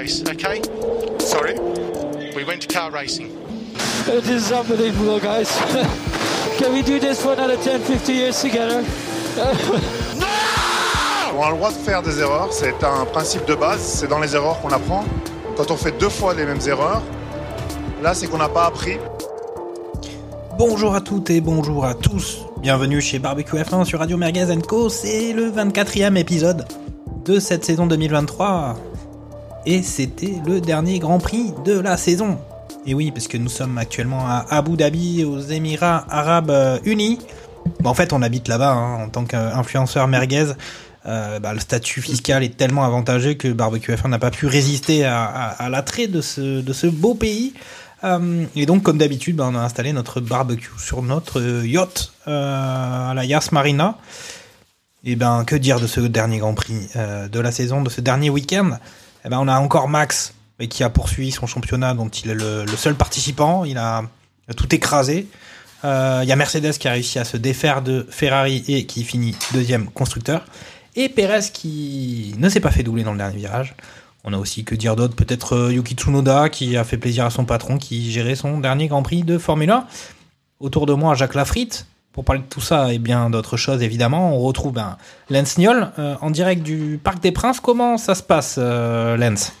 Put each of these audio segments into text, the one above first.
race, okay? Sorry? We went to car racing. It is unbelievable, guys. Can we do this for another 10, 50 years together? On a le droit de faire des erreurs, c'est un principe de base, c'est dans les erreurs qu'on apprend. Quand on fait deux fois les mêmes erreurs, là c'est qu'on n'a pas appris. Bonjour à toutes et bonjour à tous. Bienvenue chez Barbecue F1 sur Radio Merguez Co. C'est le 24e épisode de cette saison 2023. Et c'était le dernier Grand Prix de la saison. Et oui, parce que nous sommes actuellement à Abu Dhabi, aux Émirats Arabes euh, Unis. En fait, on habite là-bas hein, en tant qu'influenceur merguez. Euh, bah, le statut fiscal est tellement avantageux que Barbecue F1 n'a pas pu résister à, l'attrait de ce, beau pays. Euh, et donc, comme d'habitude, bah, on a installé notre barbecue sur notre yacht à la Yas Marina. Et ben, que dire de ce dernier Grand Prix de la saison, de ce dernier week-end? Eh ben, on a encore Max qui a poursuivi son championnat, dont il est le, seul participant. Il a, il a tout écrasé. Euh, Il y a Mercedes qui a réussi à se défaire de Ferrari et qui finit deuxième constructeur. Et Perez qui ne s'est pas fait doubler dans le dernier virage. On a aussi que dire d'autre, peut-être euh, Yuki Tsunoda qui a fait plaisir à son patron qui gérait son dernier Grand Prix de Formule 1. Autour de moi, Jacques Lafritte. Pour parler de tout ça et bien d'autres choses, évidemment, on retrouve ben, Lens Niol euh, en direct du Parc des Princes. Comment ça se passe, euh, Lens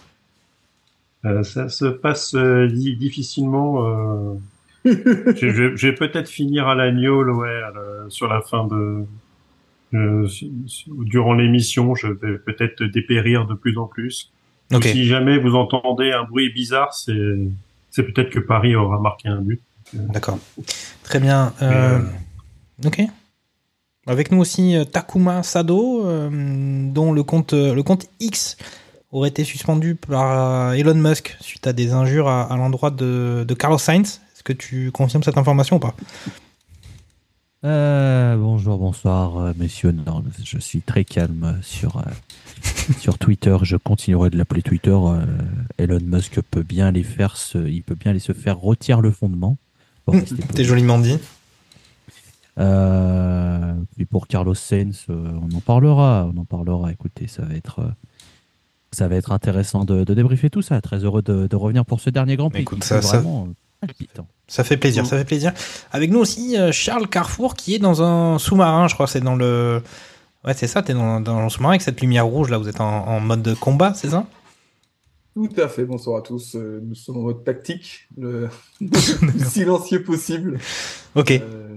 Euh, ça se passe euh, di- difficilement. euh. je, je- je vais peut-être finir à l'agneau, ouais, sur la fin de. euh, durant l'émission, je vais peut-être dépérir de plus en plus. Si jamais vous entendez un bruit bizarre, c'est c'est peut-être que Paris aura marqué un but. D'accord. Très bien. Euh, ok. Avec nous aussi euh, Takuma Sado, euh, dont le compte, euh, le compte X aurait été suspendu par Elon Musk suite à des injures à, à l'endroit de, de Carlos Sainz. Est-ce que tu confirmes cette information ou pas? Euh, bonjour, bonsoir, messieurs. Non, je suis très calme sur, euh, sur Twitter. Je continuerai de l'appeler Twitter. Euh, Elon Musk peut bien les faire, se, il peut bien les se faire retirer le fondement. Pour rester T'es joliment dit. Euh, puis pour Carlos Sainz, euh, on en parlera. On en parlera. Écoutez, ça va être, euh, ça va être intéressant de, de débriefer tout ça. Très heureux de, de revenir pour ce dernier Grand Prix. Écoute, ça- ça- vraiment euh, palpitant. Ça fait plaisir, ça fait plaisir. Avec nous aussi euh, Charles Carrefour qui est dans un sous-marin, je crois que c'est dans le... Ouais c'est ça, t'es dans, dans le sous-marin avec cette lumière rouge là, vous êtes en, en mode de combat, c'est ça? Tout à fait, bonsoir à tous. Nous sommes en mode tactique, le silencieux possible. Ok. Euh,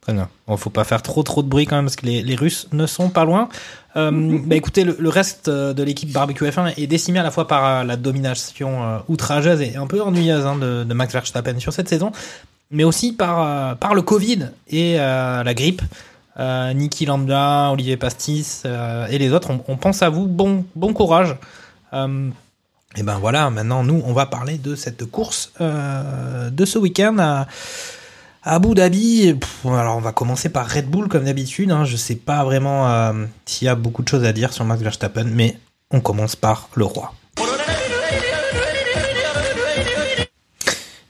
Très bien. Bon, faut pas faire trop trop de bruit quand même parce que les, les Russes ne sont pas loin. Euh, bah écoutez, le, le reste euh, de l'équipe Barbecue F1 est décimé à la fois par euh, la domination outrageuse et un peu ennuyeuse hein, de, de Max Verstappen sur cette saison, mais aussi par, par le Covid et euh, la grippe. Euh, Niki Lambda, Olivier Pastis et les autres, on, on pense à vous. Bon, bon courage. Et ben voilà, maintenant nous, on va parler de cette course de ce week-end Abu Dhabi. Alors on va commencer par Red Bull comme d'habitude. Hein. Je sais pas vraiment euh, s'il y a beaucoup de choses à dire sur Max Verstappen, mais on commence par le roi.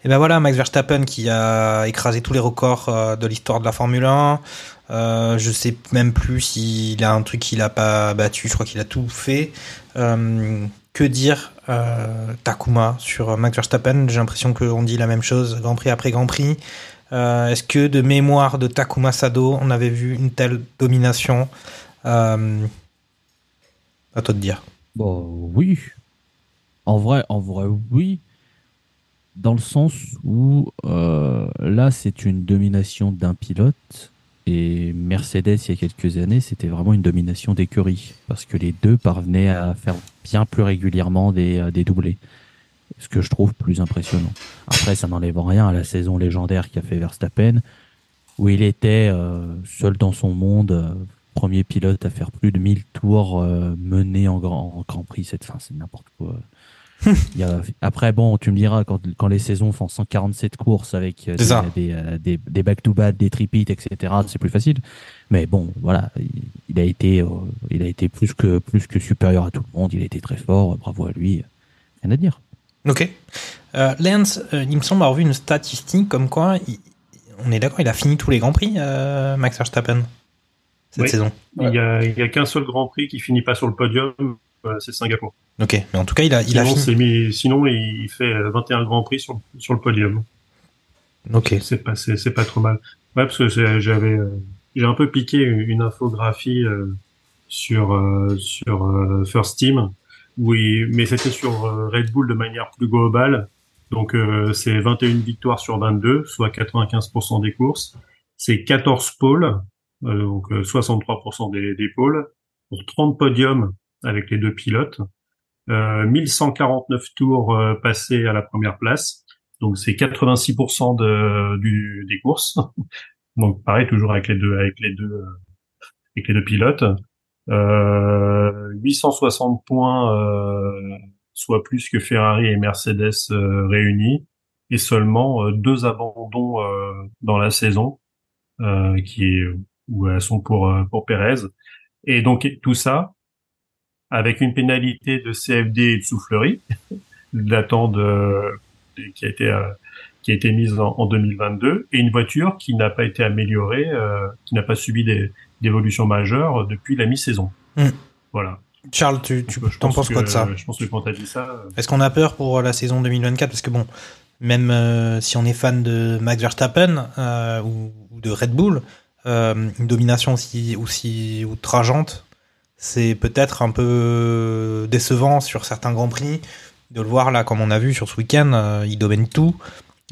Et ben voilà, Max Verstappen qui a écrasé tous les records euh, de l'histoire de la Formule 1. Euh, je sais même plus s'il a un truc qu'il a pas battu. Je crois qu'il a tout fait. Euh, que dire Takuma sur Max Verstappen? J'ai l'impression qu'on dit la même chose Grand Prix après Grand Prix. Euh, Est-ce que de mémoire de Takuma Sado, on avait vu une telle domination euh, À toi de dire. Bon, oui. En vrai, en vrai, oui. Dans le sens où euh, là, c'est une domination d'un pilote. Et Mercedes, il y a quelques années, c'était vraiment une domination d'écurie. Parce que les deux parvenaient à faire bien plus régulièrement des doublés. Ce que je trouve plus impressionnant. Après, ça n'enlève rien à la saison légendaire qu'a fait Verstappen, où il était euh, seul dans son monde, euh, premier pilote à faire plus de 1000 tours euh, menés en grand, en grand prix. C'est, c'est n'importe quoi. Il y a- après, bon, tu me diras, quand, quand les saisons font 147 courses avec euh, ça. des, des, euh, des, des back-to-back, des tripits, etc., c'est plus facile. Mais bon, voilà, il, il a été, euh, il a été plus que, plus que supérieur à tout le monde. Il a été très fort. Bravo à lui. Rien à dire. Ok. Euh, Lance, euh, il me semble avoir vu une statistique comme quoi, il- on est d'accord, il a fini tous les grands prix, euh, Max Verstappen, cette Oui. saison. Il y a, qu'un seul Grand Prix qui finit pas sur le podium, euh, c'est Singapour. Ok, mais en tout cas, il a, il a sinon, fini. mis- sinon, il fait euh, 21 Grands Prix sur, sur le podium. Ok. C'est pas, c'est, c'est pas trop mal. Ouais, parce que j'avais, euh, j'ai un peu piqué une, une infographie euh, sur euh, sur euh, First Team, oui, mais c'était sur euh, Red Bull de manière plus globale. Donc euh, c'est 21 victoires sur 22, soit 95% des courses. C'est 14 pôles, euh, donc euh, 63% des, des pôles, pour 30 podiums avec les deux pilotes. Euh, 1149 tours passés à la première place. Donc c'est 86% de, du, des courses. Donc pareil toujours avec les deux avec les deux avec les deux pilotes. Euh, 860 points, euh, soit plus que Ferrari et Mercedes euh, réunis, et seulement euh, deux abandons euh, dans la saison, euh, qui est où elles sont pour euh, pour Perez. Et donc tout ça avec une pénalité de CFD et de soufflerie datant qui a été euh, qui a été mise en, en 2022 et une voiture qui n'a pas été améliorée, euh, qui n'a pas subi des d'évolution majeure depuis la mi-saison. Hmm. Voilà. Charles, tu, tu t'en pense penses quoi de ça? Je pense que quand t'as dit ça, euh, Est-ce qu'on a peur pour la saison 2024 Parce que bon, même euh, si on est fan de Max Verstappen euh, ou, ou de Red Bull, euh, une domination aussi, aussi outrageante, c'est peut-être un peu décevant sur certains grands prix de le voir là, comme on a vu sur ce week-end, euh, il domine tout.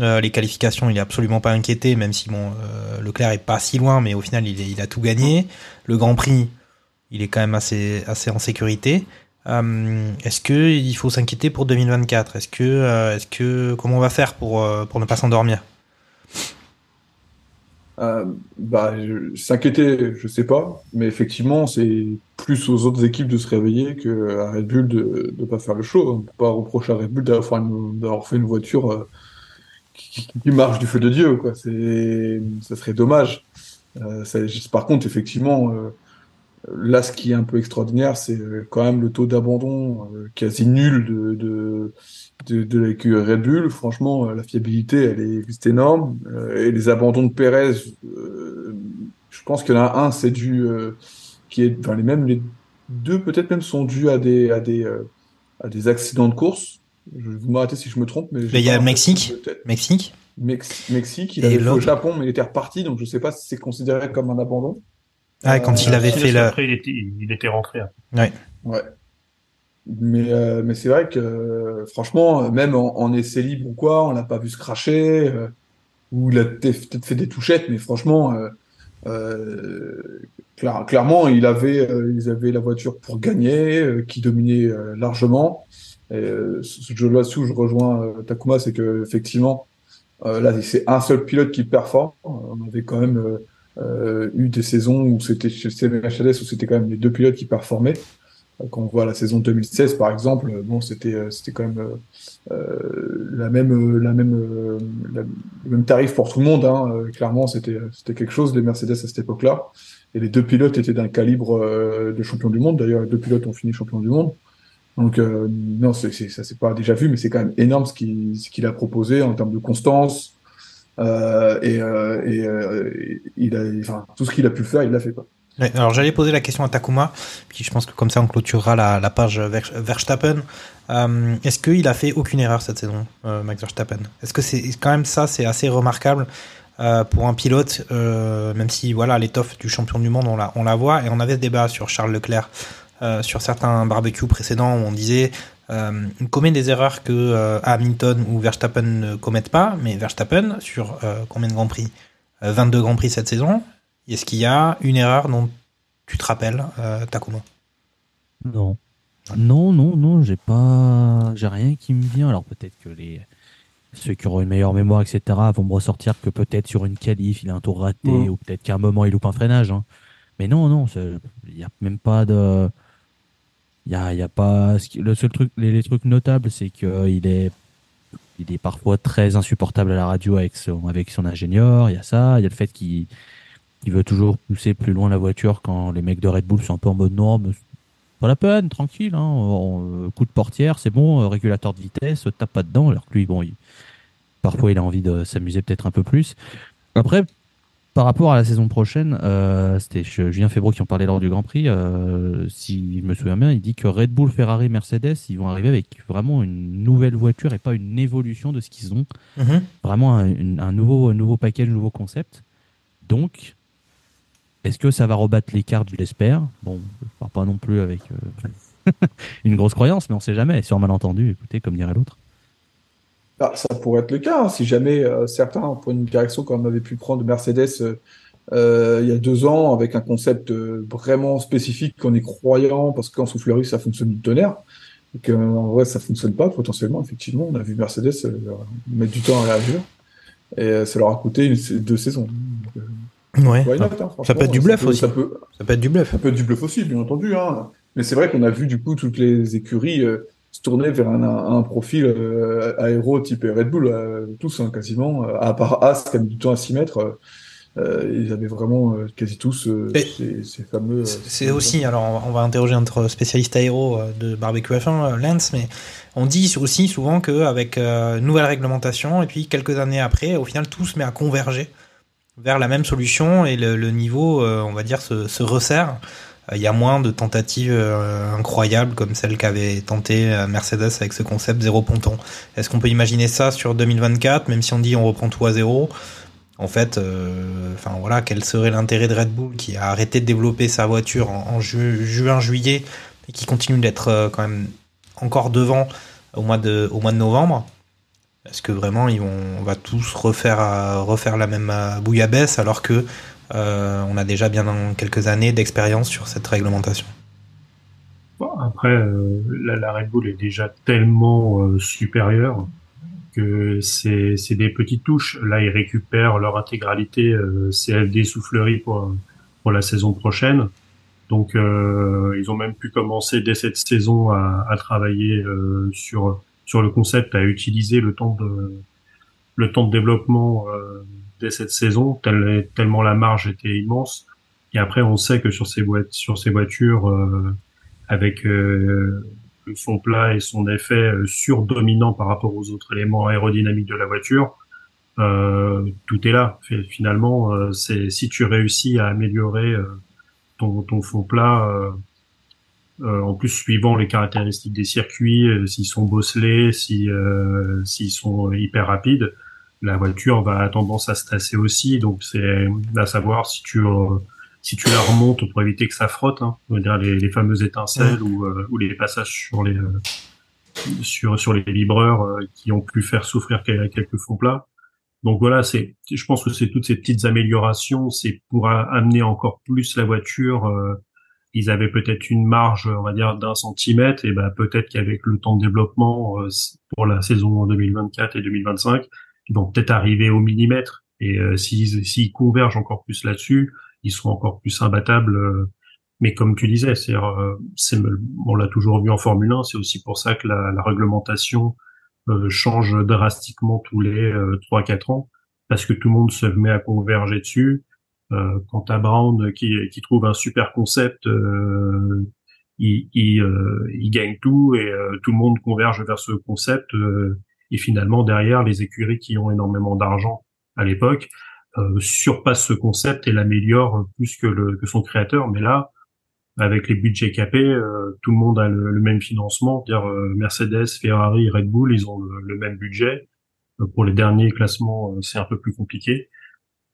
Euh, les qualifications, il est absolument pas inquiété, même si bon, euh, Leclerc est pas si loin, mais au final, il, a tout gagné. Le Grand Prix, il est quand même assez, assez en sécurité. Euh, est-ce que il faut s'inquiéter pour 2024 Est-ce que, est-ce que, comment on va faire pour pour ne pas s'endormir? Bah, je- s'inquiéter, je sais pas, mais effectivement, c'est plus aux autres équipes de se réveiller que à Red Bull de ne pas faire le show. On peut pas reprocher à Red Bull d'avoir fait une, voiture qui, marche du feu de Dieu, quoi. C'est, ça serait dommage. Euh, ça- par contre, effectivement, euh, là, ce qui est un peu extraordinaire, c'est euh, quand même le taux d'abandon euh, quasi nul de, de, de, de l'écurie Red Bull. Franchement, euh, la fiabilité, elle est énorme. Et les abandons de Perez, euh, je pense qu'il y en a un, c'est dû, qui est, enfin, les mêmes, les deux peut-être même sont dus à des, à des, à des accidents de course. Je vais vous m'arrêter si je me trompe, mais. Mais il y a Mexique. Mexique. Mex- Mexique, il Et avait fait au Japon, mais il était reparti, donc je sais pas si c'est considéré comme un abandon. Ah, quand il avait si, fait la. après il était il était rentré. hein. Ouais. Ouais. Mais, euh, mais c'est vrai que, euh, franchement, euh, même en, en essai libre ou quoi, on l'a pas vu se cracher, euh, ou il a peut-être fait des touchettes, mais franchement, euh, euh, clair- clairement, il avait, euh, ils avaient la voiture pour gagner, euh, qui dominait euh, largement. Et, euh, ce ce là-dessus je rejoins euh, Takuma, c'est que effectivement, euh, là, c'est un seul pilote qui performe. On avait quand même eu des saisons où c'était chez Mercedes où c'était quand même les deux pilotes qui performaient. Quand on voit la saison 2016 par exemple, bon c'était c'était quand même euh, la même la même le même tarif pour tout le monde. Hein. Clairement c'était c'était quelque chose les Mercedes à cette époque-là. Et les deux pilotes étaient d'un calibre de champion du monde. D'ailleurs les deux pilotes ont fini champion du monde. Donc euh, non, c'est, c'est, ça c'est pas déjà vu, mais c'est quand même énorme ce qu'il, a proposé en termes de constance. Euh, et euh, tout ce qu'il a pu faire, il l'a fait pas. Alors j'allais poser la question à Takuma, puis je pense que comme ça on clôturera la, page Ver- Verstappen. Est-ce qu'il a fait aucune erreur cette saison, Max Verstappen? Est-ce que c'est quand même ça, c'est assez remarquable pour un pilote, même si voilà l'étoffe du champion du monde on la voit et on avait ce débat sur Charles Leclerc euh, sur certains barbecues précédents où on disait euh, il commet des erreurs que euh, Hamilton ou Verstappen ne commettent pas, mais Verstappen sur euh, combien de grands prix Euh, 22 grands prix cette saison. Est-ce qu'il y a une erreur dont tu te rappelles, Takuma Non. Non, non, non, j'ai pas, j'ai rien qui me vient. Alors peut-être que les ceux qui auront une meilleure mémoire, etc., vont me ressortir que peut-être sur une qualif il a un tour raté ou peut-être qu'à un moment il loupe un freinage. hein. Mais non, non, il n'y a même pas de. Il y a, pas. Le seul truc, les, trucs notables, c'est qu'il est, il est parfois très insupportable à la radio avec son, avec son ingénieur. Il y a ça. Il y a le fait qu'il il veut toujours pousser plus loin la voiture quand les mecs de Red Bull sont un peu en mode mais pas la peine, tranquille. Hein, on- coup de portière, c'est bon. euh, Régulateur de vitesse, tape pas dedans. Alors que lui, bon, il- parfois, il a envie de s'amuser peut-être un peu plus. Après, par rapport à la saison prochaine, euh, c'était Julien Febro qui en parlait lors du Grand Prix. euh, si je me souviens bien, il dit que Red Bull, Ferrari, Mercedes, ils vont arriver avec vraiment une nouvelle voiture et pas une évolution de ce qu'ils ont. Mhm. Vraiment un, nouveau, un nouveau package, un nouveau concept. Donc, est-ce que ça va rebattre l'écart, je l'espère? Bon, je pars pas non plus avec euh, une grosse croyance, mais on sait jamais. Sur malentendu, écoutez, comme dirait l'autre. Ah, ça pourrait être le cas, hein, si jamais euh, certains prennent une direction comme avait pu prendre Mercedes euh, euh, il y a deux ans avec un concept euh, vraiment spécifique qu'on est croyant parce qu'en soufflerie ça fonctionne du tonnerre et qu'en vrai ça fonctionne pas potentiellement effectivement on a vu Mercedes euh, mettre du temps à réagir et euh, ça leur a coûté une, deux saisons. Donc, Ouais. not, hein, Ça peut être du bluff peut- aussi. Ça peut, Ça peut être du bluff. ça peut être du bluff aussi, bien entendu. Hein. Mais c'est vrai qu'on a vu du coup toutes les écuries euh, se tourner vers un, profil euh, aéro type Red Bull, euh, tous hein, quasiment, euh, à part As qui a mis du temps à s'y mettre. euh, ils avaient vraiment euh, quasi tous euh, ces, ces fameux. C'est aussi, alors on va- on va interroger notre spécialiste aéro de barbecue F1, euh, Lance, mais on dit aussi souvent qu'avec nouvelle réglementation, et puis quelques années après, au final, tout se met à converger vers la même solution et le, le niveau, on va dire, se, se resserre. Il y a moins de tentatives euh, incroyables comme celle qu'avait tenté euh, Mercedes avec ce concept zéro ponton. Est-ce qu'on peut imaginer ça sur 2024, même si on dit on reprend tout à zéro? En fait, euh, voilà, quel serait l'intérêt de Red Bull qui a arrêté de développer sa voiture en, en ju- juin, juillet et qui continue d'être quand même encore devant au mois de, novembre? Est-ce que vraiment ils vont, on va tous refaire, refaire la même bouillabaisse alors que on a déjà bien quelques années d'expérience sur cette réglementation Bon, après, euh, la, la Red Bull est déjà tellement euh, supérieure que c'est des petites touches. Là, ils récupèrent leur intégralité euh, CFD soufflerie pour pour la saison prochaine. Donc, euh, ils ont même pu commencer dès cette saison à, à travailler euh, sur sur le concept, à utiliser le temps de le temps de développement euh, dès cette saison, tel- tellement la marge était immense. Et après, on sait que sur ces voitures, euh, avec euh, fond plat et son effet euh, surdominant par rapport aux autres éléments aérodynamiques de la voiture, euh, tout est là. Finalement, euh, c'est si tu réussis à améliorer ton, ton fond plat, euh, en plus suivant les caractéristiques des circuits, s'ils sont bosselés, si euh, s'ils sont hyper rapides, la voiture va tendance à se tasser aussi. Donc c'est à savoir si tu euh, si tu la remontes pour éviter que ça frotte, hein, on va dire les, les fameuses étincelles ou, euh, ou les passages sur les euh, sur sur les vibreurs euh, qui ont pu faire souffrir quel- quelques fonds plats. Donc voilà, c'est je pense que c'est toutes ces petites améliorations, c'est pour amener encore plus la voiture. euh, ils avaient peut-être une marge, on va dire, d'un centimètre, et ben peut-être qu'avec le temps de développement euh, pour la saison 2024 et 2025, ils vont peut-être arriver au millimètre. Et euh, s'ils convergent encore plus là-dessus, ils seront encore plus imbattables. euh, mais comme tu disais, euh, c'est, on l'a toujours vu en Formule 1, c'est aussi pour ça que la, la réglementation euh, change drastiquement tous les euh, 3-4 ans, parce que tout le monde se met à converger dessus. Quant à Brown qui, qui trouve un super concept, il, il, euh, il gagne tout et euh, tout le monde converge vers ce concept. euh, et finalement, derrière, les écuries qui ont énormément d'argent à l'époque euh, surpassent ce concept et l'améliorent plus que, le, que son créateur. Mais là, avec les budgets capés, euh, tout le monde a le, même financement. Dire euh, Mercedes, Ferrari, Red Bull, ils ont le, même budget. Euh, pour les derniers classements, euh, c'est un peu plus compliqué.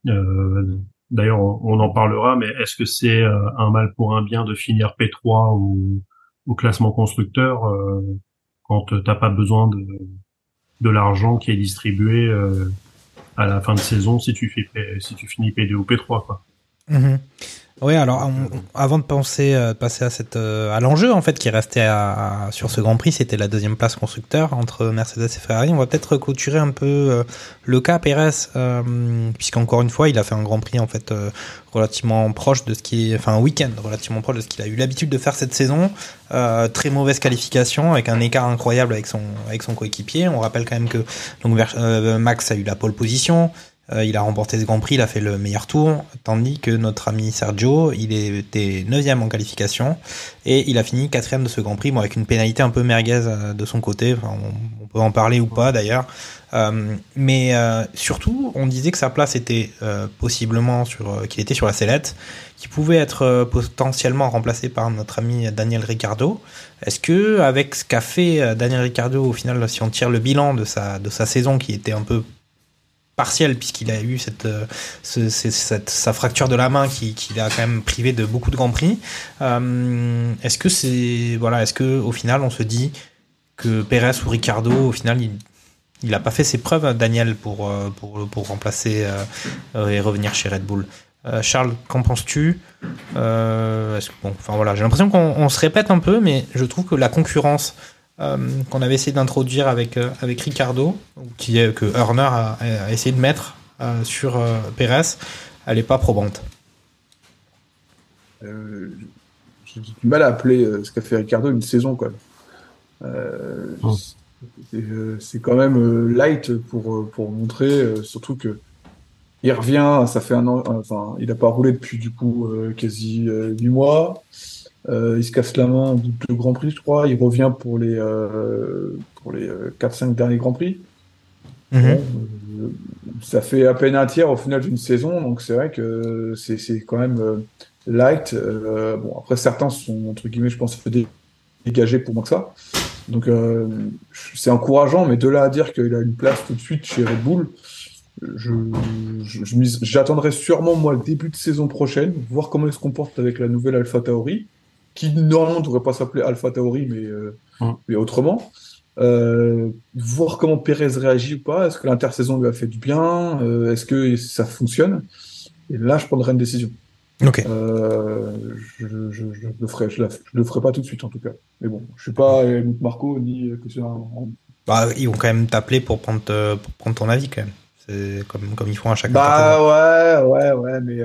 Euh, D'ailleurs, on, on en parlera, mais est-ce que c'est un mal pour un bien de finir P3 ou au classement constructeur quand t'as pas besoin de, de l'argent qui est distribué euh, à la fin de saison si tu fais si tu finis P2 ou P3 quoi. Mhm. Oui, alors avant de penser euh, passer à cette euh, à l'enjeu en fait qui restait à, à- sur ce Grand Prix, c'était la deuxième place constructeur entre Mercedes et Ferrari. On va peut-être clôturer un peu euh, le cas Pérez, euh, puisqu'encore une fois, il a fait un Grand Prix en fait euh, relativement proche de ce qui, enfin un week-end relativement proche de ce qu'il a eu l'habitude de faire cette saison. Euh, très mauvaise qualification avec un écart incroyable avec son avec son coéquipier. On rappelle quand même que donc Max a eu la pole position. Euh, il a remporté ce Grand Prix, il a fait le meilleur tour, tandis que notre ami Sergio, il était 9 en qualification et il a fini quatrième de ce Grand Prix, bon, avec une pénalité un peu merguez euh, de son côté. On, peut en parler ou pas d'ailleurs, Euh, mais surtout, on disait que sa place était possiblement sur, qu'il était sur la sellette, qu'il pouvait être potentiellement remplacé par notre ami Daniel Ricciardo. Est-ce que avec ce qu'a fait Daniel Ricciardo, au final, si on tire le bilan de sa de sa saison qui était un peu partiel puisqu'il a eu euh, ce- ce- cette- sa fracture de la main qui, l'a quand même privé de beaucoup de grands prix. Euh, est-ce que c'est voilà, est-ce que au final on se dit que Pérez ou Ricardo au final il il a pas fait ses preuves Daniel pour euh, pour pour remplacer et revenir chez Red Bull? Charles, qu'en penses-tu? Bon, enfin voilà, j'ai l'impression qu'on on se répète un peu, mais je trouve que la concurrence euh, qu'on avait essayé d'introduire avec euh, avec Ricardo, qui est que Horner a, a essayé de mettre euh, sur euh, Pérez, elle est pas probante. Euh, J'ai du mal à appeler euh, ce qu'a fait Ricardo une saison, quoi. Euh, c'est- C'est quand même euh, light pour, pour montrer, euh, surtout que il revient, ça fait un an, enfin, il a pas roulé depuis du coup euh, quasi euh, huit mois. Euh, il se casse la main au bout de Grand Prix, je crois. Il revient pour les euh, pour les euh, 4-5 derniers Grands Prix. Bon, euh, ça fait à peine un tiers au final d'une saison, donc c'est vrai que c'est quand même euh, light. Euh, bon, après certains sont entre guillemets, je pense, dé- dégagés pour moins que ça. Donc euh, c'est encourageant, mais de là à dire qu'il a une place tout de suite chez Red Bull, je je- je j'attendrai sûrement moi le début de saison prochaine, voir comment il se comporte avec la nouvelle Alpha Tauri, qui normalement ne devrait pas s'appeler Alpha Tauri, mais euh, mais autrement. Euh, voir comment Pérez réagit ou pas. Est-ce que l'intersaison lui a fait du bien? Euh, Est-ce que ça fonctionne? Et là, je prendrai une décision. Ok. Euh, je, je, je, je le ferai, je, la- je le ferai pas tout de suite en tout cas. Mais bon, je suis pas Helmut Marco ni que c'est un. Bah, ils vont quand même t'appeler pour prendre pour prendre ton avis quand même. C'est comme comme ils font à chaque Bah ouais, ouais, ouais, mais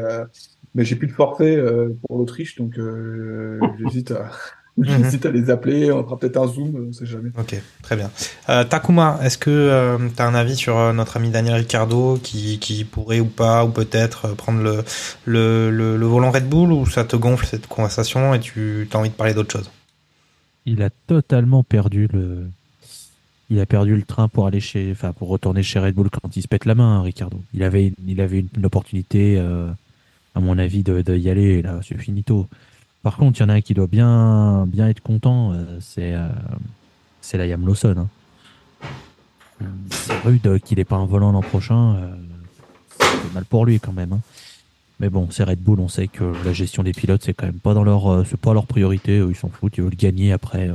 mais j'ai plus de forfait euh, pour l'Autriche, donc euh, j'hésite à j'hésite à les appeler. On fera peut-être un zoom, on sait jamais. Ok, très bien. Euh, Takuma, est-ce que tu as un avis sur euh, notre ami Daniel Ricciardo qui, qui pourrait ou pas, ou peut-être euh, prendre le, le, le, le volant Red Bull ou ça te gonfle cette conversation et tu as envie de parler d'autre chose? Il a totalement perdu le. Il a perdu le train pour aller chez, enfin pour retourner chez Red Bull quand il se pète la main, hein, Ricardo. Il avait, une- il avait une, une opportunité, euh, à mon avis, de, y aller. Là, c'est finito. Par contre, il y en a un qui doit bien, bien être content. euh, c'est, euh, c'est la Lawson. hein. C'est rude qu'il n'ait pas un volant l'an prochain. euh, c'est mal pour lui quand même. hein. Mais bon, c'est Red Bull. On sait que la gestion des pilotes, c'est quand même pas dans leur, c'est pas leur priorité. Ils s'en foutent. Ils veulent gagner après.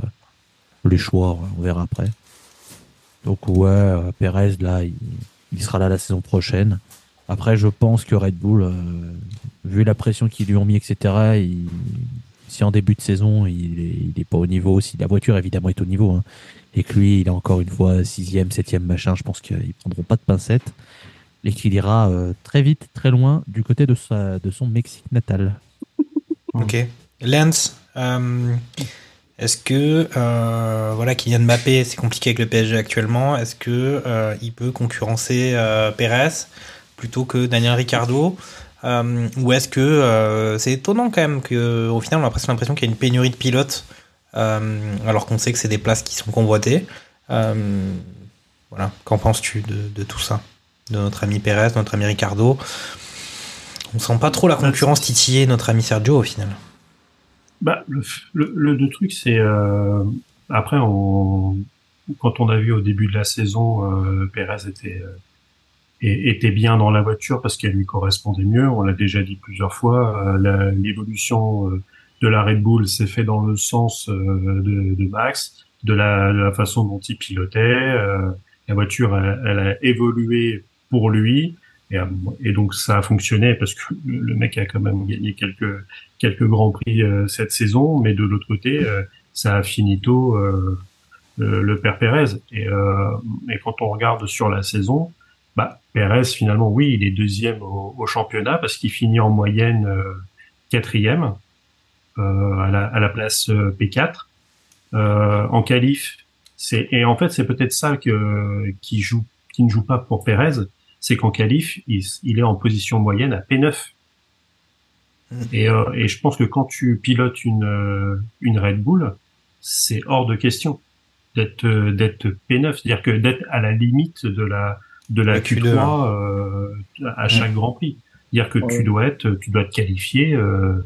les choix, on verra après. Donc ouais, Perez là, il sera là la saison prochaine. Après, je pense que Red Bull, euh, vu la pression qu'ils lui ont mis, etc. si en début de saison il est, il est pas au niveau, si la voiture évidemment est au niveau, hein, et que lui il est encore une fois sixième, septième machin, je pense qu'ils prendront pas de pincettes et qu'il ira euh, très vite, très loin du côté de sa, de son Mexique natal. Ok. Lance, euh, est-ce que voilà Kylian Mbappé, c'est compliqué avec le PSG actuellement. Est-ce que il peut concurrencer Pérez? Plutôt que Daniel Ricciardo Euh, Ou est-ce que euh, c'est étonnant quand même que au final on a presque l'impression qu'il y a une pénurie de pilotes euh, alors qu'on sait que c'est des places qui sont convoitées. Voilà. Qu'en penses-tu de, tout ça, de notre ami Pérez, notre ami Ricardo On sent pas trop la concurrence titiller notre ami Sergio au final. Bah, le, le, truc, c'est après, quand on a vu au début de la saison, Pérez était et- était bien dans la voiture parce qu'elle lui correspondait mieux. On l'a déjà dit plusieurs fois. euh, L'évolution euh, de la Red Bull s'est fait dans le sens euh, de, de Max, de la, de la façon dont il pilotait. la voiture, elle, a évolué pour lui. Et, donc ça a fonctionné parce que le, mec a quand même gagné quelques quelques grands prix cette saison, mais de l'autre côté, ça a finito le, le père Pérez. Et quand on regarde sur la saison, bah, Pérez finalement, oui, il est deuxième au, au championnat parce qu'il finit en moyenne euh, quatrième euh, à, la, à la place euh, P4 euh, en qualif. C'est et en fait c'est peut-être ça que qui joue qui ne joue pas pour Pérez, c'est qu'en qualif il, il est en position moyenne à P9. Et, euh, et je pense que quand tu pilotes une une Red Bull, c'est hors de question d'être d'être P9, c'est-à-dire que d'être à la limite de la de la, La Q3 Q2, euh, à chaque Grand Prix. C'est-à-dire que Ouais. tu dois être tu dois te qualifier euh,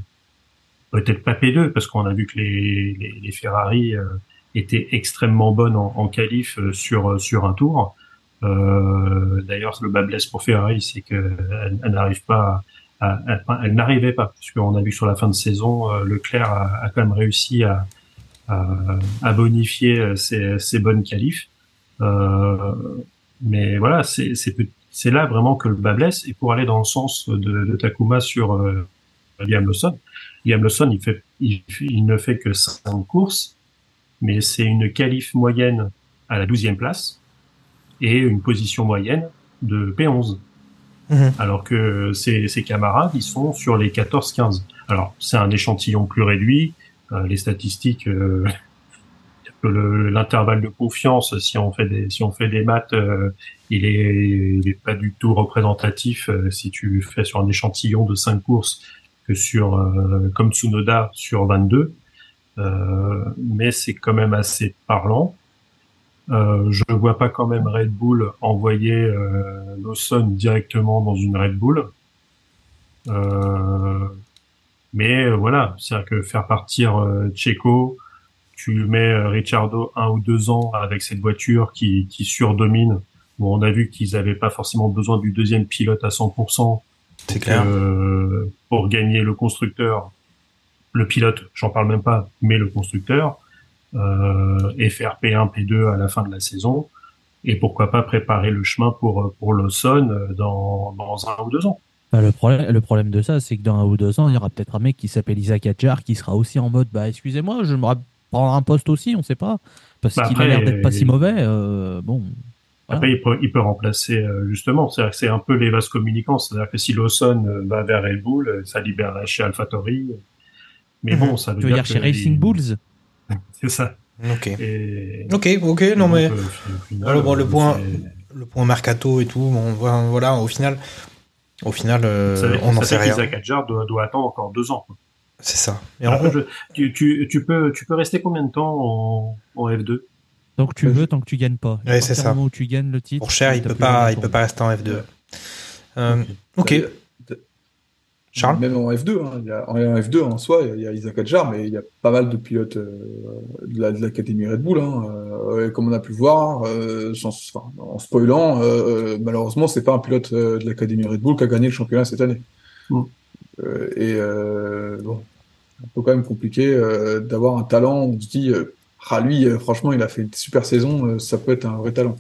peut-être pas P2 parce qu'on a vu que les les, les Ferrari euh, étaient extrêmement bonnes en, en qualif euh, sur sur un tour. Euh, D'ailleurs, le bas blesse pour Ferrari, c'est que elle, elle n'arrive pas à, elle n'arrivait pas parce qu'on a vu sur la fin de saison, euh, Leclerc a, a quand même réussi à à, bonifier euh, ses, ses bonnes qualifs. Euh, mais voilà, c'est là vraiment que le bas blesse. Et pour aller dans le sens de, de Takuma sur euh, Liam Lawson, Liam Lawson, il fait il, il ne fait que cinq courses, mais c'est une qualif moyenne à la douzième place et une position moyenne de P11. Mhm. Alors que ses, ses camarades, ils sont sur les 14-15. Alors, c'est un échantillon plus réduit. Euh, les statistiques, euh, l'intervalle de confiance, si on fait des, si on fait des maths, euh, il est, il est pas du tout représentatif euh, si tu fais sur un échantillon de 5 courses que sur, euh, comme Tsunoda sur 22. Euh, mais c'est quand même assez parlant. Euh, je ne vois pas quand même Red Bull envoyer euh, Lawson directement dans une Red Bull. Mais voilà, c'est-à-dire que faire partir Checo, tu mets euh, Ricciardo un ou deux ans avec cette voiture qui, qui surdomine. Bon, on a vu qu'ils n'avaient pas forcément besoin du deuxième pilote à 100%. C'est clair. Euh, pour gagner le constructeur, le pilote, j'en parle même pas, mais le constructeur, euh, et faire P1, P2 à la fin de la saison, et pourquoi pas préparer le chemin pour pour Lawson dans dans un ou deux ans. Bah, le, problème, le problème de ça, c'est que dans un ou deux ans, il y aura peut-être un mec qui s'appelle Isaac Adjar qui sera aussi en mode bah excusez-moi, je me prendre un poste aussi, on sait pas. Parce Bah, qu'il a l'air d'être pas si mauvais. euh, bon. Voilà. Après, il peut, il peut remplacer euh, justement. C'est-à-dire que c'est un peu les vases communicants. C'est-à-dire que si Lawson euh, va vers Red Bull, ça libère chez AlphaTauri. Mais bon, ça veut Tu veux dire dire chez que Racing les- Bulls C'est ça. Ok. Et... Ok, ok, non donc, mais euh, final, voilà, bon, le point, le point mercato et tout, bon, voilà, au final, au final, euh, ça on n'en sait fait rien. qu'Isaac Adjar doit, doit attendre encore deux ans. quoi. C'est ça. Et je- tu, tu, tu peux, tu peux rester combien de temps en, en F2 Tant que tu veux, tant que tu gagnes pas. Ouais, c'est ça. moment où tu gagnes le titre. Pour cher, il peut pas, il peut pas rester en F2. Euh, ok. Charles? Même en F2, hein, il y a, en F2 en soi, il y a Isaac Adjar, mais il y a pas mal de pilotes euh, de la- de l'académie Red Bull, hein, euh, comme on a pu le voir, euh, sans, enfin, en spoilant, euh, euh, malheureusement, c'est pas un pilote euh, de l'académie Red Bull qui a gagné le championnat cette année. Mm. Euh, et euh, bon, un peu quand même compliqué euh, d'avoir un talent. où On se dit, euh, ah lui, euh, franchement, il a fait une super saison, euh, ça peut être un vrai talent.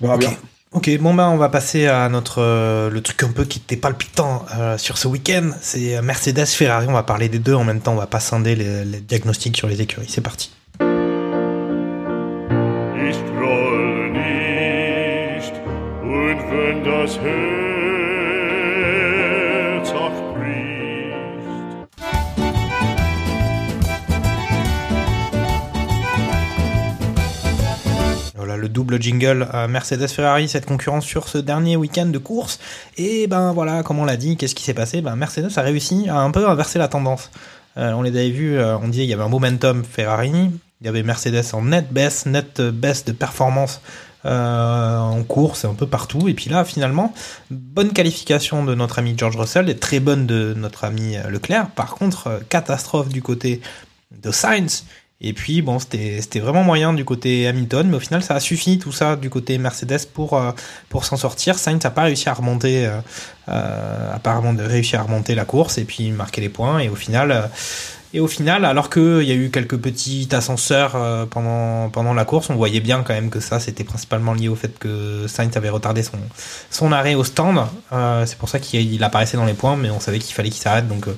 On verra Ok. bien. Ok, bon ben on va passer à notre euh, le truc un peu qui était palpitant euh, sur ce week-end, c'est Mercedes Ferrari. On va parler des deux en même temps. On va pas scinder les, les diagnostics sur les écuries. C'est parti. Ich le double jingle euh, Mercedes Ferrari, cette concurrence sur ce dernier week-end de course. Et ben voilà, comme on l'a dit, qu'est-ce qui s'est passé? Ben Mercedes a réussi à un peu inverser la tendance. Euh, on les avait vus, euh, on disait il y avait un momentum Ferrari, il y avait Mercedes en net baisse, net baisse de performance euh, en course, un peu partout. Et puis là, finalement, bonne qualification de notre ami George Russell et très bonne de notre ami Leclerc. Par contre, catastrophe du côté de Sainz. Et puis, bon, c'était vraiment moyen du côté Hamilton, mais au final, ça a suffi tout ça du côté Mercedes pour, euh, pour s'en sortir. Sainz n'a pas réussi à remonter, euh, euh, apparemment, de réussir à remonter la course et puis marquer les points. Et au final, euh, Et au final, alors qu'il y a eu quelques petits ascenseurs pendant, pendant la course, on voyait bien quand même que ça, c'était principalement lié au fait que Sainz avait retardé son, son arrêt au stand. Euh, c'est pour ça qu'il apparaissait dans les points, mais on savait qu'il fallait qu'il s'arrête. Donc euh,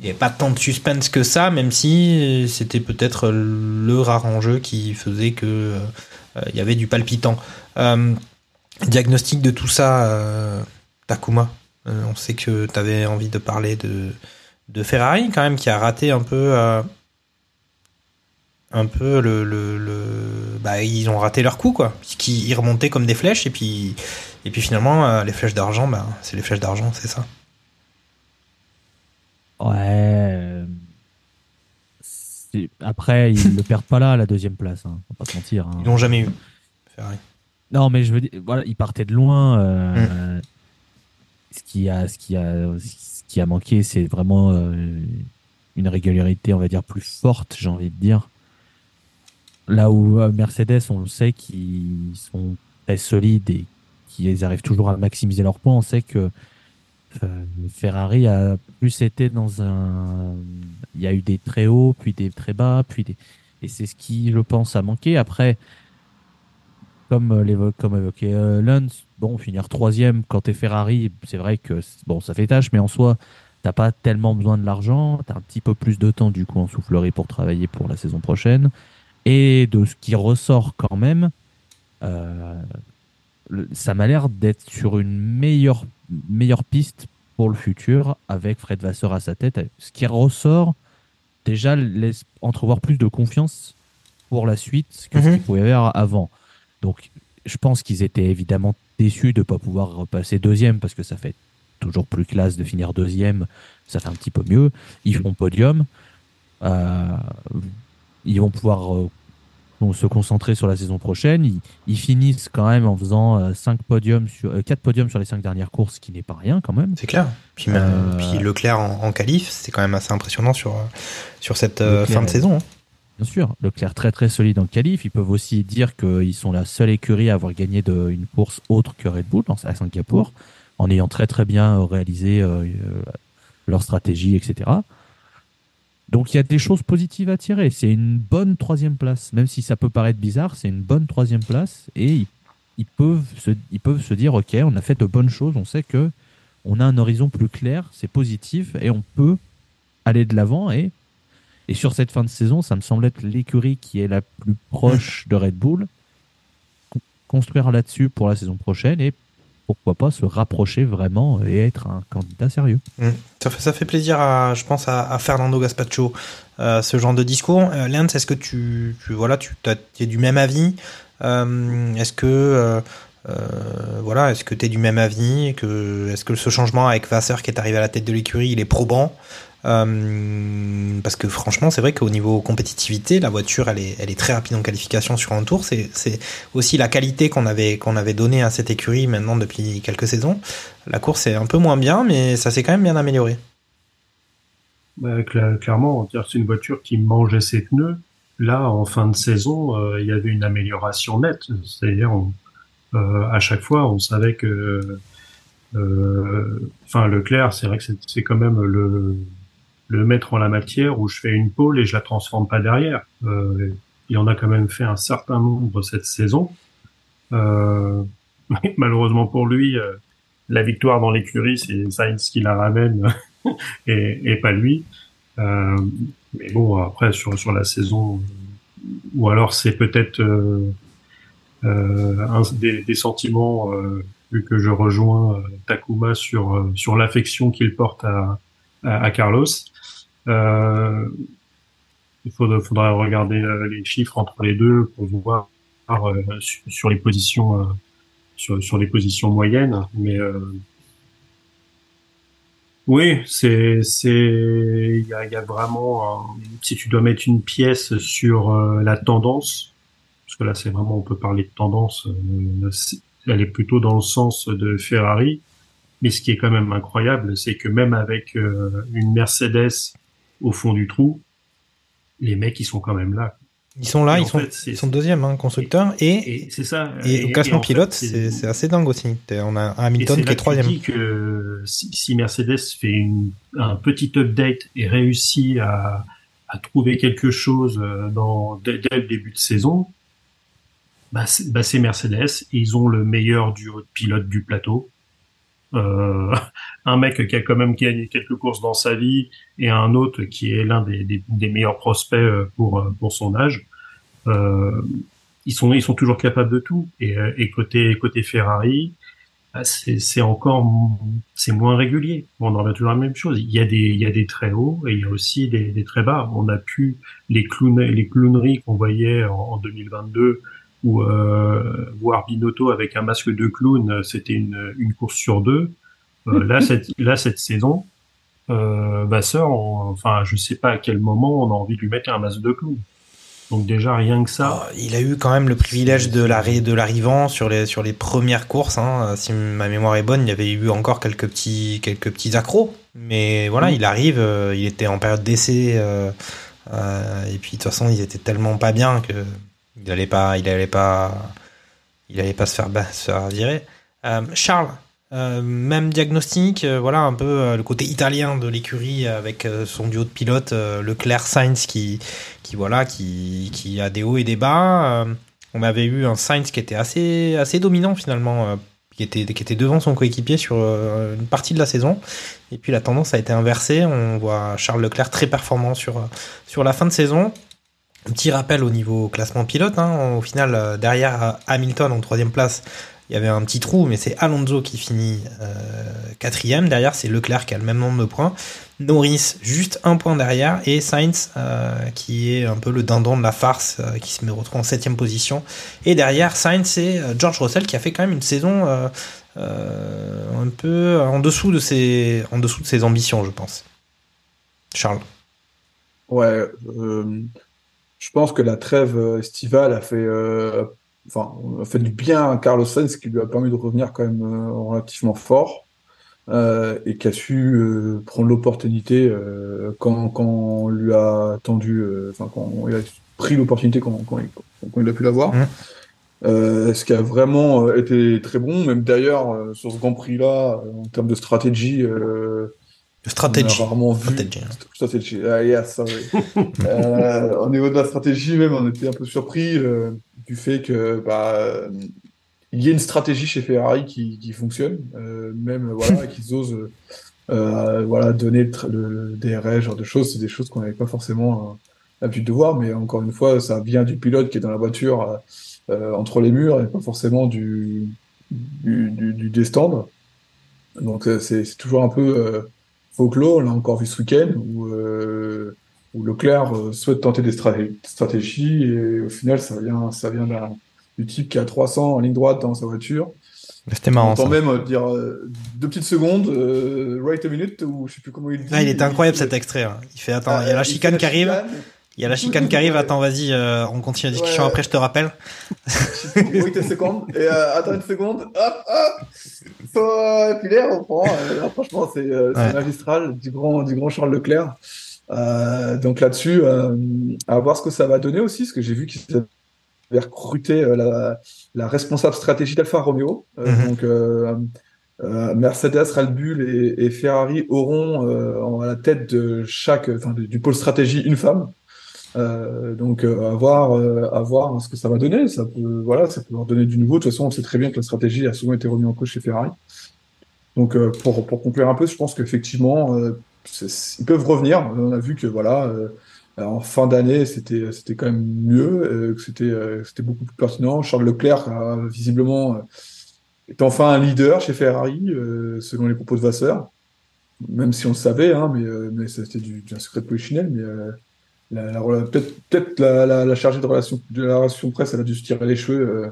il n'y avait pas tant de suspense que ça, même si c'était peut-être le rare enjeu qui faisait que euh, il y avait du palpitant. Euh, diagnostic de tout ça, euh, Takuma. Euh, on sait que tu avais envie de parler de, Ferrari quand même qui a raté un peu euh, un peu le, le, bah ils ont raté leur coup quoi puisqu'ils ils remontaient comme des flèches et puis et puis finalement euh, les flèches d'argent bah c'est les flèches d'argent c'est ça Ouais. euh, Après, ils ne perdent pas là, la deuxième place. Hein, faut pas se mentir. hein. ils l'ont jamais eu Ferrari Non, mais je veux dire, voilà, ils partaient de loin. euh, Ce qui a, ce qui a, ce qui a manqué, c'est vraiment euh, une régularité, on va dire, plus forte, j'ai envie de dire. Là où euh, Mercedes, on le sait qu'ils sont très solides et qu'ils arrivent toujours à maximiser leurs points, on sait que Ferrari a plus été dans un. Il y a eu des très hauts, puis des très bas, puis des. Et c'est ce qui, je pense, a manqué. Après, comme euh, l'évo- comme évoqué euh, Lance, bon, finir troisième quand t'es Ferrari, c'est vrai que bon, ça fait tâche, mais en soi, t'as pas tellement besoin de l'argent, t'as un petit peu plus de temps du coup en soufflerie pour travailler pour la saison prochaine. Et de ce qui ressort quand même, euh, ça m'a l'air d'être sur une meilleure, meilleure piste pour le futur avec Fred Vasseur à sa tête. Ce qui ressort déjà laisse entrevoir plus de confiance pour la suite que ce Mhm. qu'il pouvait y avoir avant. Donc, je pense qu'ils étaient évidemment déçus de ne pas pouvoir repasser deuxième parce que ça fait toujours plus classe de finir deuxième. Ça fait un petit peu mieux. Ils font podium. Euh, ils vont pouvoir se concentrer sur la saison prochaine. Ils, ils finissent quand même en faisant euh, cinq podiums sur, euh, quatre podiums sur les cinq dernières courses, ce qui n'est pas rien quand même. c'est clair puis, Euh, puis Leclerc en, en qualif c'est quand même assez impressionnant sur sur cette Leclerc fin de saison hein. Bien sûr, Leclerc très très solide en qualif. Ils peuvent aussi dire qu'ils sont la seule écurie à avoir gagné de, une course autre que Red Bull à Singapour, en ayant très très bien réalisé leur stratégie, etc. Donc il y a des choses positives à tirer. C'est une bonne troisième place, même si ça peut paraître bizarre, c'est une bonne troisième place. Et ils, peuvent se, dire ok, on a fait de bonnes choses, on sait que on a un horizon plus clair, c'est positif et on peut aller de l'avant. Et sur cette fin de saison, ça me semble être l'écurie qui est la plus proche de Red Bull. Co- Construire là-dessus pour la saison prochaine et pourquoi pas se rapprocher vraiment et être un candidat sérieux. Mm. Ça, fait, plaisir, à, je pense, à, Fernando Gaspacho, euh, ce genre de discours. Euh, est-ce que tu, voilà, tu es du même avis Euh, Est-ce que, euh, voilà, est-ce que tu es du même avis que, Est-ce que ce changement avec Vasseur qui est arrivé à la tête de l'écurie, il est probant Euh, parce que franchement, c'est vrai qu'au niveau compétitivité, la voiture, elle est, très rapide en qualification sur un tour. C'est, aussi la qualité qu'on avait, donnée à cette écurie maintenant depuis quelques saisons. La course est un peu moins bien, mais ça s'est quand même bien amélioré. Bah, cla- clairement, c'est une voiture qui mangeait ses pneus. Là, en fin de saison, euh, il y avait une amélioration nette. C'est-à-dire, euh, à chaque fois, on savait que, enfin, Leclerc, c'est vrai que c'est quand même le le maître en la matière où je fais une pole et je la transforme pas derrière. Euh, il en a quand même fait un certain nombre cette saison. Euh, malheureusement pour lui, euh, la victoire dans l'écurie, c'est Sainz qui la ramène et, et pas lui. Euh, mais bon, après sur sur la saison, ou alors c'est peut-être un des, des sentiments vu que je rejoins Takuma sur sur l'affection qu'il porte à, à Carlos. Euh, il faudra, regarder euh, les chiffres entre les deux pour voir euh, sur, les positions sur, les positions moyennes, mais oui, c'est c'est il y a, vraiment si tu dois mettre une pièce sur la tendance parce que là c'est vraiment on peut parler de tendance elle est plutôt dans le sens de Ferrari mais ce qui est quand même incroyable c'est que même avec une Mercedes au fond du trou les mecs ils sont quand même là Ils sont là, Et ils sont, fait, ils sont deuxième, hein, constructeur. Et, Et c'est ça. et, au classement pilote, c'est- assez dingue aussi. On a Hamilton qui est troisième. que si, si Mercedes fait une- un petit update et réussit à, à trouver quelque chose euh, dans, dès, dès le début de saison, bah c'est bah c'est Mercedes. Ils ont le meilleur duo de pilotes du plateau. Euh, un mec qui a quand même gagné quelques courses dans sa vie et un autre qui est l'un des, meilleurs prospects euh, pour, euh, pour son âge. Euh, ils sont ils sont toujours capables de tout. Et, euh, et côté côté Ferrari bah, c'est encore c'est moins régulier. On en revient toujours la même chose. Il y a des il y a des très hauts et il y a aussi des, des très bas. On a pu les clown les clowneries qu'on voyait en 2022 où euh, voir Binotto avec un masque de clown c'était une une course sur deux Euh, là cette là cette saison euh, Vasseur, on- enfin je sais pas à quel moment on a envie de lui mettre un masque de clown donc déjà rien que ça Oh, il a eu quand même le privilège de l'arri- de l'arrivant sur les sur les premières courses. hein. Si ma mémoire est bonne, il y avait eu encore quelques petits quelques petits accros. Mais voilà, il arrive, euh, il était en période d'essai euh, euh, et puis de toute façon, ils étaient tellement pas bien que il allait pas il allait pas il allait pas se faire se faire virer. Euh, Charles. euh, même diagnostic, euh, voilà un peu le côté italien de l'écurie avec son duo de pilotes Leclerc Sainz qui qui voilà qui, qui a des hauts et des bas. On avait eu un Sainz qui était assez assez dominant finalement, qui était qui était devant son coéquipier sur une partie de la saison. Et puis la tendance a été inversée. On voit Charles Leclerc très performant sur sur la fin de saison. Petit rappel au niveau classement pilote. hein. Au final, euh, derrière euh, Hamilton en troisième place, il y avait un petit trou, mais c'est Alonso qui finit euh, quatrième. Derrière, c'est Leclerc qui a le même nombre de points. Norris juste un point derrière et Sainz qui est un peu le dindon de la farce qui se met retrouve en septième position. Et derrière, Sainz c'est George Russell qui a fait quand même une saison un peu en dessous de ses en dessous de ses ambitions, je pense. Charles. Ouais, je pense que la trêve euh, estivale a fait, euh, enfin, a fait du bien à Carlos Sainz, qui lui a permis de revenir quand même euh, relativement fort euh, et qui a su euh, prendre l'opportunité euh, quand, quand on lui a tendu, euh, enfin quand il a pris l'opportunité quand, quand, il, quand il a pu l'avoir. Euh, ce qui a vraiment été très bon, même d'ailleurs euh, sur ce Grand Prix-là, euh, en termes de stratégie. Stratégie. On a rarement vu. Stratégie, hein. Stratégie. Ah, yes, euh, au niveau de la stratégie, même, on était un peu surpris euh, du fait que bah, il y ait une stratégie chez Ferrari qui, qui fonctionne, euh, même voilà, qu'ils osent euh, voilà donner le, le, le DRS, genre de choses, c'est des choses qu'on n'avait pas forcément euh, l'habitude de voir, mais encore une fois, ça vient du pilote qui est dans la voiture entre les murs et pas forcément du du, du, du des stands. Donc euh, c'est c'est toujours un peu folklore, on l'a encore vu ce week-end, où, euh, où Leclerc euh, souhaite tenter des straté- stratégies, et au final, ça vient, ça vient d'un- du type qui a 300 en ligne droite dans sa voiture. C'était marrant. On même euh, dire euh, deux petites secondes, euh, right a minute, ou je sais plus comment il dit. Ah, il était incroyable cet extrait. hein. Il fait attends, il y a la chicane qui arrive. chicane. Il y a la chicane qui arrive. Attends, vas-y, euh, on continue la discussion Ouais. après, je te rappelle. Wait a seconde, et euh, attends une seconde, hop, hop, so, et puis là, on prend, euh, là, franchement, c'est euh, c'est Ouais. magistral du grand, du grand Charles Leclerc. Donc là-dessus, à voir ce que ça va donner aussi, parce que j'ai vu qu'ils avaient recruté la, la responsable stratégie d'Alfa Romeo. Mhm. Donc, euh, Mercedes, Red Bull et, et Ferrari auront euh, à la tête de chaque, enfin, du, du pôle stratégie une femme. Euh, donc euh, à voir, euh, à voir ce que ça va donner. Ça peut, voilà, ça peut leur donner du nouveau. De toute façon, on sait très bien que la stratégie a souvent été remise en cause chez Ferrari. Donc euh, pour pour conclure un peu, je pense qu'effectivement, euh, ils peuvent revenir. On a vu que voilà, en fin d'année, c'était c'était quand même mieux, que c'était c'était beaucoup plus pertinent. Charles Leclerc visiblement est enfin un leader chez Ferrari, selon les propos de Vasseur. Même si on le savait, hein, mais mais c'était du, du- secret de polichinelle, mais la, la, rela- peut-être la, la, la chargée de relation de la relation presse, elle a dû se tirer les cheveux euh,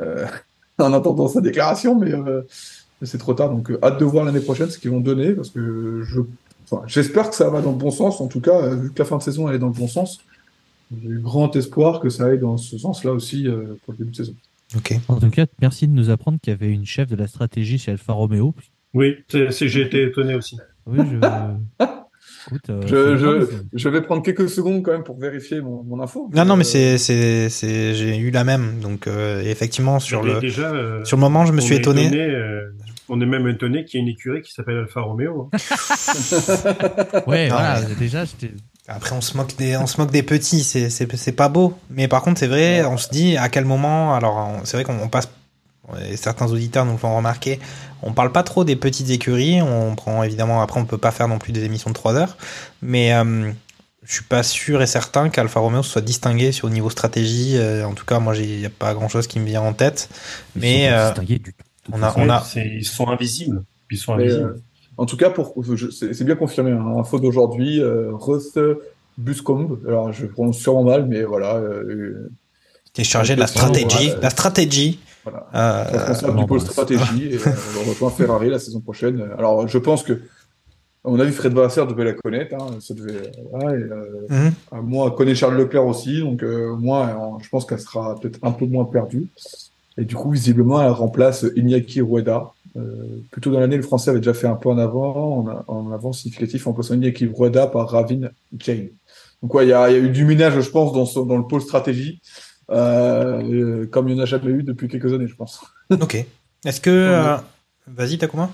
euh, en entendant sa déclaration, mais, euh, c'est trop tard. Donc euh, hâte de voir l'année prochaine ce qu'ils vont donner, parce que je, enfin, j'espère que ça va dans le bon sens. En tout cas, euh, vu que la fin de saison elle est dans le bon sens, j'ai eu grand espoir que ça aille dans ce sens-là aussi euh, pour le début de saison. Ok. En tout cas, merci de nous apprendre qu'il y avait une chef de la stratégie chez Alfa Romeo. Oui, c'est- c'est- j'ai été étonné aussi. Oui, je... Écoute, euh, Je, vais prendre quelques secondes quand même pour vérifier mon, mon info. Non, non, mais Euh, c'est, c'est, c'est, j'ai eu la même. Donc, euh, effectivement, sur le, déjà, euh, sur le moment, je me suis étonné. euh, on est même étonné qu'il y ait une écurie qui s'appelle Alfa Romeo. hein. Ouais, voilà, déjà, j'étais. Après, on se moque des, on se moque des petits, c'est, c'est, c'est pas beau. Mais par contre, c'est vrai, on se dit à quel moment. Alors, c'est vrai qu'on on passe. et certains auditeurs nous le font remarquer. On parle pas trop des petites écuries. On prend évidemment. Après, on peut pas faire non plus des émissions de 3 heures. Mais euh, je suis pas sûr et certain qu'Alfa Romeo soit distingué sur le niveau stratégie. Euh, en tout cas, moi, il y a pas grand chose qui me vient en tête. Ils Mais sont pas euh, distingués du tout. on a, on a. Ils sont invisibles. Ils sont Mais, invisibles. euh, en tout cas, pour, je- c'est c'est bien confirmé. Hein, info d'aujourd'hui, euh, Ruth Buscombe. Alors, je prononce sûrement mal, mais voilà. Euh, qui est chargé de la stratégie, la stratégie. Voilà. Euh, responsable du pôle bah, stratégie. et, on rejoint Ferrari la saison prochaine. Alors, je pense que, à mon avis, Fred Vasseur devait la connaître. Hein, ça devait, voilà, et, euh, Mhm. moi, connaît Charles Leclerc aussi, donc euh, moi, je pense qu'elle sera peut-être un peu moins perdue. Et du coup, visiblement, elle remplace Iñaki Rueda. Euh, plutôt dans l'année, le Français avait déjà fait un peu en avant, en, en avant significatif, en remplaçant Iñaki Rueda par Ravin Jain. Donc ouais, il y a, il y a eu du minage, je pense, dans, son- dans le pôle stratégie, euh, comme il n'y en a jamais eu depuis quelques années, je pense. Ok. Est-ce que. euh, Vas-y, Takuma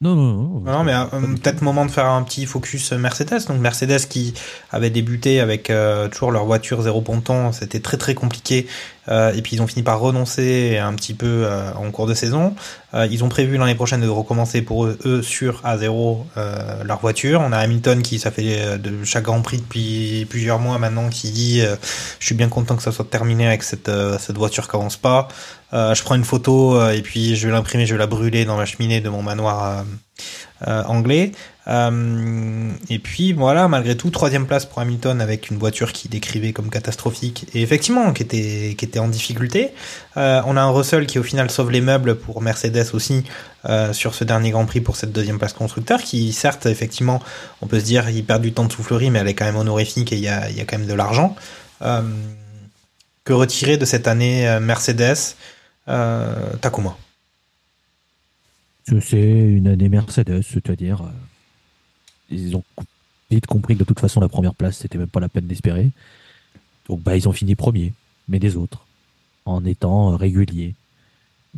Non, non, non. Non, mais euh, peut-être moment de faire un petit focus Mercedes. Donc Mercedes qui avait débuté avec euh, toujours leur voiture zéro ponton, c'était très très compliqué. Euh, et puis ils ont fini par renoncer un petit peu euh, en cours de saison. Euh, ils ont prévu l'année prochaine de recommencer pour eux, eux sur A0 euh, leur voiture. On a Hamilton qui ça fait euh, de chaque Grand Prix depuis plusieurs mois maintenant qui dit euh, je suis bien content que ça soit terminé avec cette euh, cette voiture qui avance pas. Euh, je prends une photo euh, et puis je vais l'imprimer, je vais la brûler dans la cheminée de mon manoir euh, anglais. Et puis voilà, malgré tout, troisième place pour Hamilton avec une voiture qui décrivait comme catastrophique et effectivement qui était qui était en difficulté. On a un Russell qui au final sauve les meubles pour Mercedes aussi sur ce dernier Grand Prix pour cette deuxième place constructeur qui certes effectivement on peut se dire il perd du temps de soufflerie mais elle est quand même honorifique et il y a, y a quand même de l'argent. Que retirer de cette année Mercedes? Euh, Takuma C'est une année Mercedes, c'est-à-dire. euh, ils ont vite compris que de toute façon, la première place, c'était même pas la peine d'espérer. Donc, bah, ils ont fini premier, mais des autres, en étant euh, réguliers.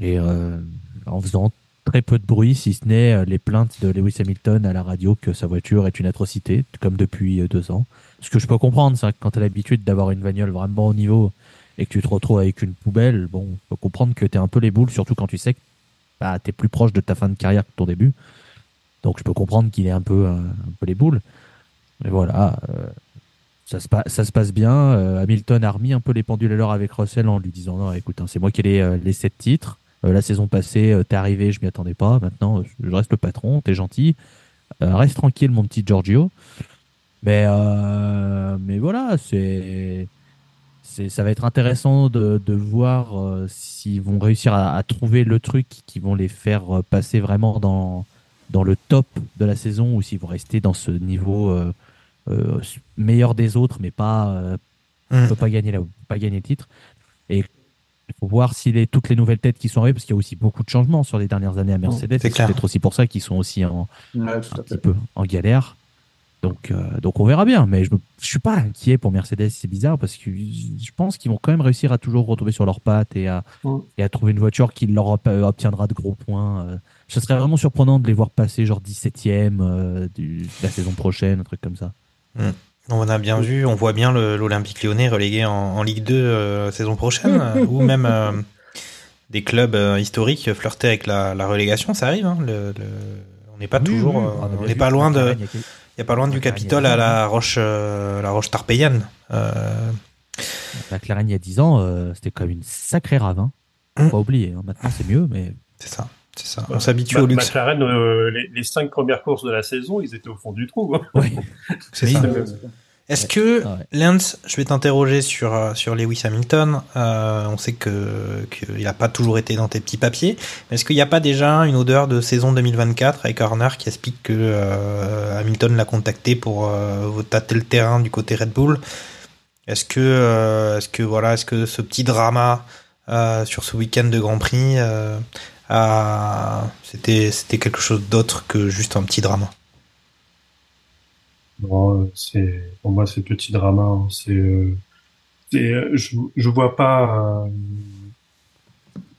Et euh, en faisant très peu de bruit, si ce n'est euh, les plaintes de Lewis Hamilton à la radio que sa voiture est une atrocité, comme depuis deux ans. Ce que je peux comprendre, c'est quand tu as l'habitude d'avoir une bagnole vraiment au niveau et que tu te retrouves avec une poubelle, bon, peux comprendre que tu es un peu les boules, surtout quand tu sais que bah, tu es plus proche de ta fin de carrière que ton début. Donc je peux comprendre qu'il est un peu, euh, un peu les boules. Mais voilà, euh, ça, se ça se passe bien. Euh, Hamilton a remis un peu les pendules à l'heure avec Russell en lui disant non, écoute, hein, c'est moi qui ai les, les sept titres. La saison passée, t'es arrivé, je m'y attendais pas. Maintenant, je reste le patron, t'es gentil. Reste tranquille, mon petit Giorgio. Mais, mais voilà, c'est, ça va être intéressant de, de voir euh, s'ils vont réussir à, à trouver le truc qui vont les faire euh, passer vraiment dans, dans le top de la saison ou s'ils vont rester dans ce niveau euh, euh, meilleur des autres, mais pas, euh, Mm. peut pas gagner là, pas gagner le titre. Et il faut voir si les, toutes les nouvelles têtes qui sont arrivées, parce qu'il y a aussi beaucoup de changements sur les dernières années à Mercedes. c'est peut-être aussi pour ça qu'ils sont aussi en, Ouais, tout un petit peu en galère. Donc, euh, donc on verra bien. Mais je, je suis pas inquiet pour Mercedes. C'est bizarre parce que je pense qu'ils vont quand même réussir à toujours retomber sur leurs pattes et à, et à trouver une voiture qui leur op- obtiendra de gros points. Euh, Ce serait vraiment surprenant de les voir passer genre 17ème euh, du- de la saison prochaine, un truc comme ça. On a bien vu, on voit bien l'Olympique lyonnais relégué en, en Ligue 2 euh, saison prochaine, euh, ou même euh, des clubs euh, historiques flirter avec la, la relégation, ça arrive. hein, le- le- on n'est pas Oui, toujours, oui, euh, on n'est pas loin de, il y a pas loin du Capitole à la roche, euh, la roche tarpéienne. Euh, McLaren, il y a 10 ans, euh, c'était quand même une sacrée ravin. Mm. Faut pas oublier. hein. Maintenant, c'est mieux, mais c'est ça, c'est ça. On s'habitue au luxe. McLaren, euh, les, les cinq premières courses de la saison, ils étaient au fond du trou. hein. C'est ça. Est-ce que ouais. Lance, je vais t'interroger sur euh, sur Lewis Hamilton. Euh, on sait que qu'il n'a pas toujours été dans tes petits papiers. Mais est-ce qu'il n'y a pas déjà une odeur de saison 2024 avec Horner qui explique que euh, Hamilton l'a contacté pour euh, tâter le terrain du côté Red Bull? Est-ce que euh, est-ce que voilà, est-ce que ce petit drama euh, sur ce week-end de Grand Prix euh, a- c'était c'était quelque chose d'autre que juste un petit drama? C'est pour moi c'est petit drama. hein. C'est, euh, euh, je, je vois pas. euh,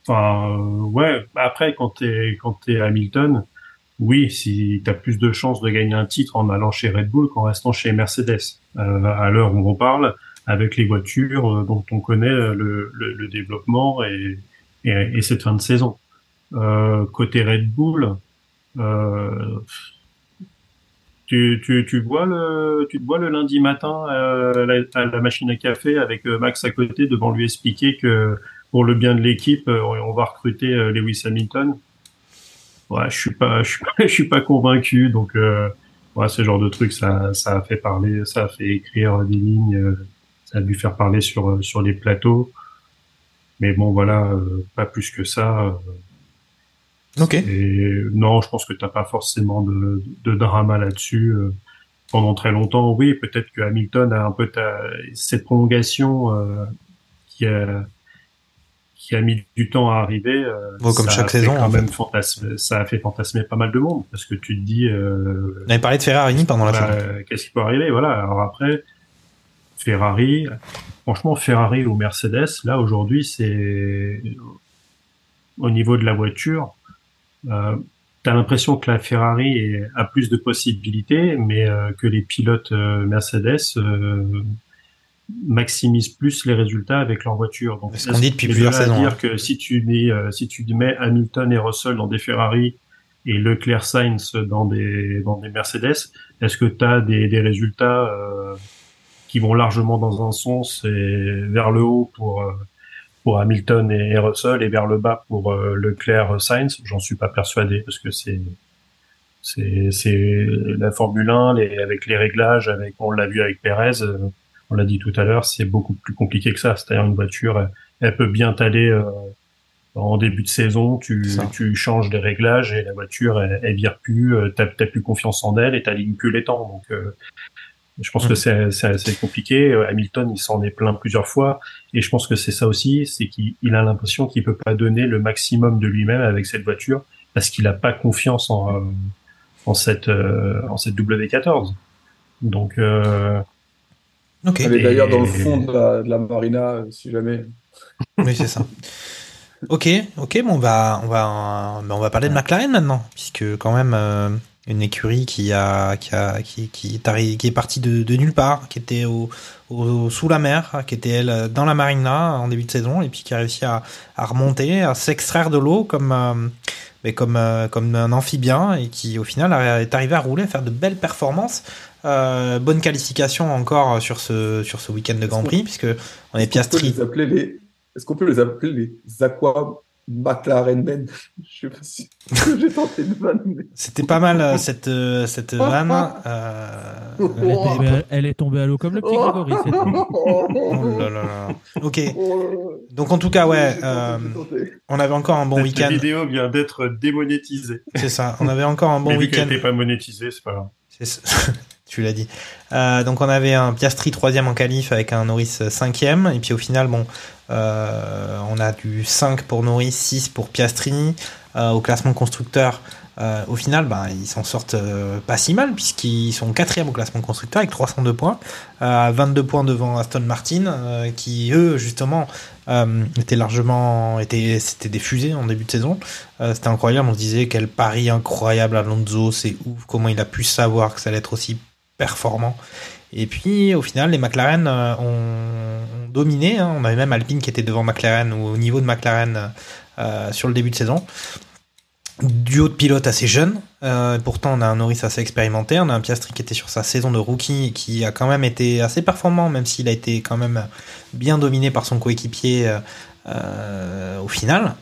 Enfin, ouais. Après, quand t'es quand t'es Hamilton, oui, si t'as plus de chances de gagner un titre en allant chez Red Bull qu'en restant chez Mercedes. À l'heure où on parle, avec les voitures dont on connaît le, le, développement et, et, et cette fin de saison. Côté Red Bull, tu, tu, tu vois le tu te vois le lundi matin euh, à, la, à la machine à café avec euh, Max à côté devant lui expliquer que pour le bien de l'équipe euh, on va recruter euh, Lewis Hamilton. Ouais, je suis pas je suis pas, je suis pas convaincu donc euh, ouais, ce genre de truc ça ça a fait parler ça a fait écrire des lignes euh, ça a dû faire parler sur euh, sur les plateaux. Mais bon voilà euh, pas plus que ça. Euh, Ok. et non, je pense que t'as pas forcément de, de drama là-dessus. euh. Pendant très longtemps, oui, peut-être que Hamilton a un peu ta, cette prolongation euh, qui a qui a mis du temps à arriver. euh, Bon, comme ça chaque a fait saison, quand en même fantasme- ça a fait fantasmer pas mal de monde parce que tu te dis. Euh, On avait parlé de Ferrari pendant la bah. Qu'est-ce qui peut arriver Voilà. Alors après, Ferrari, franchement, Ferrari ou Mercedes, là aujourd'hui, c'est au niveau de la voiture. Euh, T'as l'impression que la Ferrari est- a plus de possibilités, mais euh, que les pilotes euh, Mercedes euh, maximisent plus les résultats avec leur voiture. Donc, ce qu'on dit depuis plusieurs saisons, dire hein. que si tu mets euh, si tu mets Hamilton et Russell dans des Ferrari et Leclerc Sainz dans des dans des Mercedes, est-ce que tu as des, des résultats euh, qui vont largement dans un sens et vers le haut pour euh, pour Hamilton et, Russell et vers le bas pour euh, Leclerc Sainz. J'en suis pas persuadé parce que c'est c'est c'est la Formule 1 les, avec les réglages avec on l'a vu avec Perez euh, on l'a dit tout à l'heure c'est beaucoup plus compliqué que ça. C'est-à-dire une voiture elle, elle peut bien t'aller euh, en début de saison. Tu Ça. tu changes les réglages et la voiture elle, elle vire plus euh, t'as t'as plus confiance en elle et t'alignes plus les temps donc euh, je pense Mm. que c'est c'est assez compliqué Hamilton il s'en est plaint plusieurs fois et je pense que c'est ça aussi c'est qu'il il a l'impression qu'il peut pas donner le maximum de lui-même avec cette voiture parce qu'il a pas confiance en euh, en cette euh, en cette W14 donc euh, Ok. Elle est Et- d'ailleurs dans le fond de la, de la marina, si jamais. Oui, c'est ça. Ok, ok, bon, on va, on va, on va parler de McLaren maintenant, puisque quand même euh, une écurie qui a, qui a, qui, qui est qui est partie de, de nulle part, qui était au, au- sous la mer, qui était elle dans la marina en début de saison, et puis qui a réussi à, à remonter, à s'extraire de l'eau comme, euh, mais comme, euh, comme un amphibien, et qui au final est arrivé à rouler, à faire de belles performances. Euh, bonne qualification encore sur ce, sur ce week-end de Grand Prix, puisque on est Piastri. les les, est-ce qu'on peut les appeler les Aqua McLaren Men Je sais pas si j'ai tenté de vanne, mais- C'était pas mal euh, cette euh, cette vanne. euh, Elle est tombée à- elle est tombée à l'eau comme le petit Grégory. oh là là là. Ok. Donc en tout cas ouais, euh, on avait encore un bon cette week-end. vidéo vient d'être démonétisée C'est ça. On avait encore un bon week-end. n'était pas monétisée c'est pas grave C'est ça. tu l'as dit. Euh, donc on avait un Piastri troisième en qualif avec un Norris cinquième et puis au final bon euh, on a du 5 pour Norris, 6 pour Piastri Euh, au classement constructeur. au final, ben, ils s'en sortent pas si mal puisqu'ils sont quatrième au classement constructeur avec 302 points, euh, 22 points devant Aston Martin, qui eux justement étaient largement, étaient, c'était des fusées en début de saison. C'était incroyable, on se disait quel pari incroyable Alonso, c'est ouf, comment il a pu savoir que ça allait être aussi performant. Et puis au final, les McLaren euh, ont, dominé. hein. On avait même Alpine qui était devant McLaren ou au niveau de McLaren euh, sur le début de saison. Duo de pilotes assez jeune. Euh, pourtant, on a un Norris assez expérimenté. On a un Piastri qui était sur sa saison de rookie et qui a quand même été assez performant, même s'il a été quand même bien dominé par son coéquipier au final.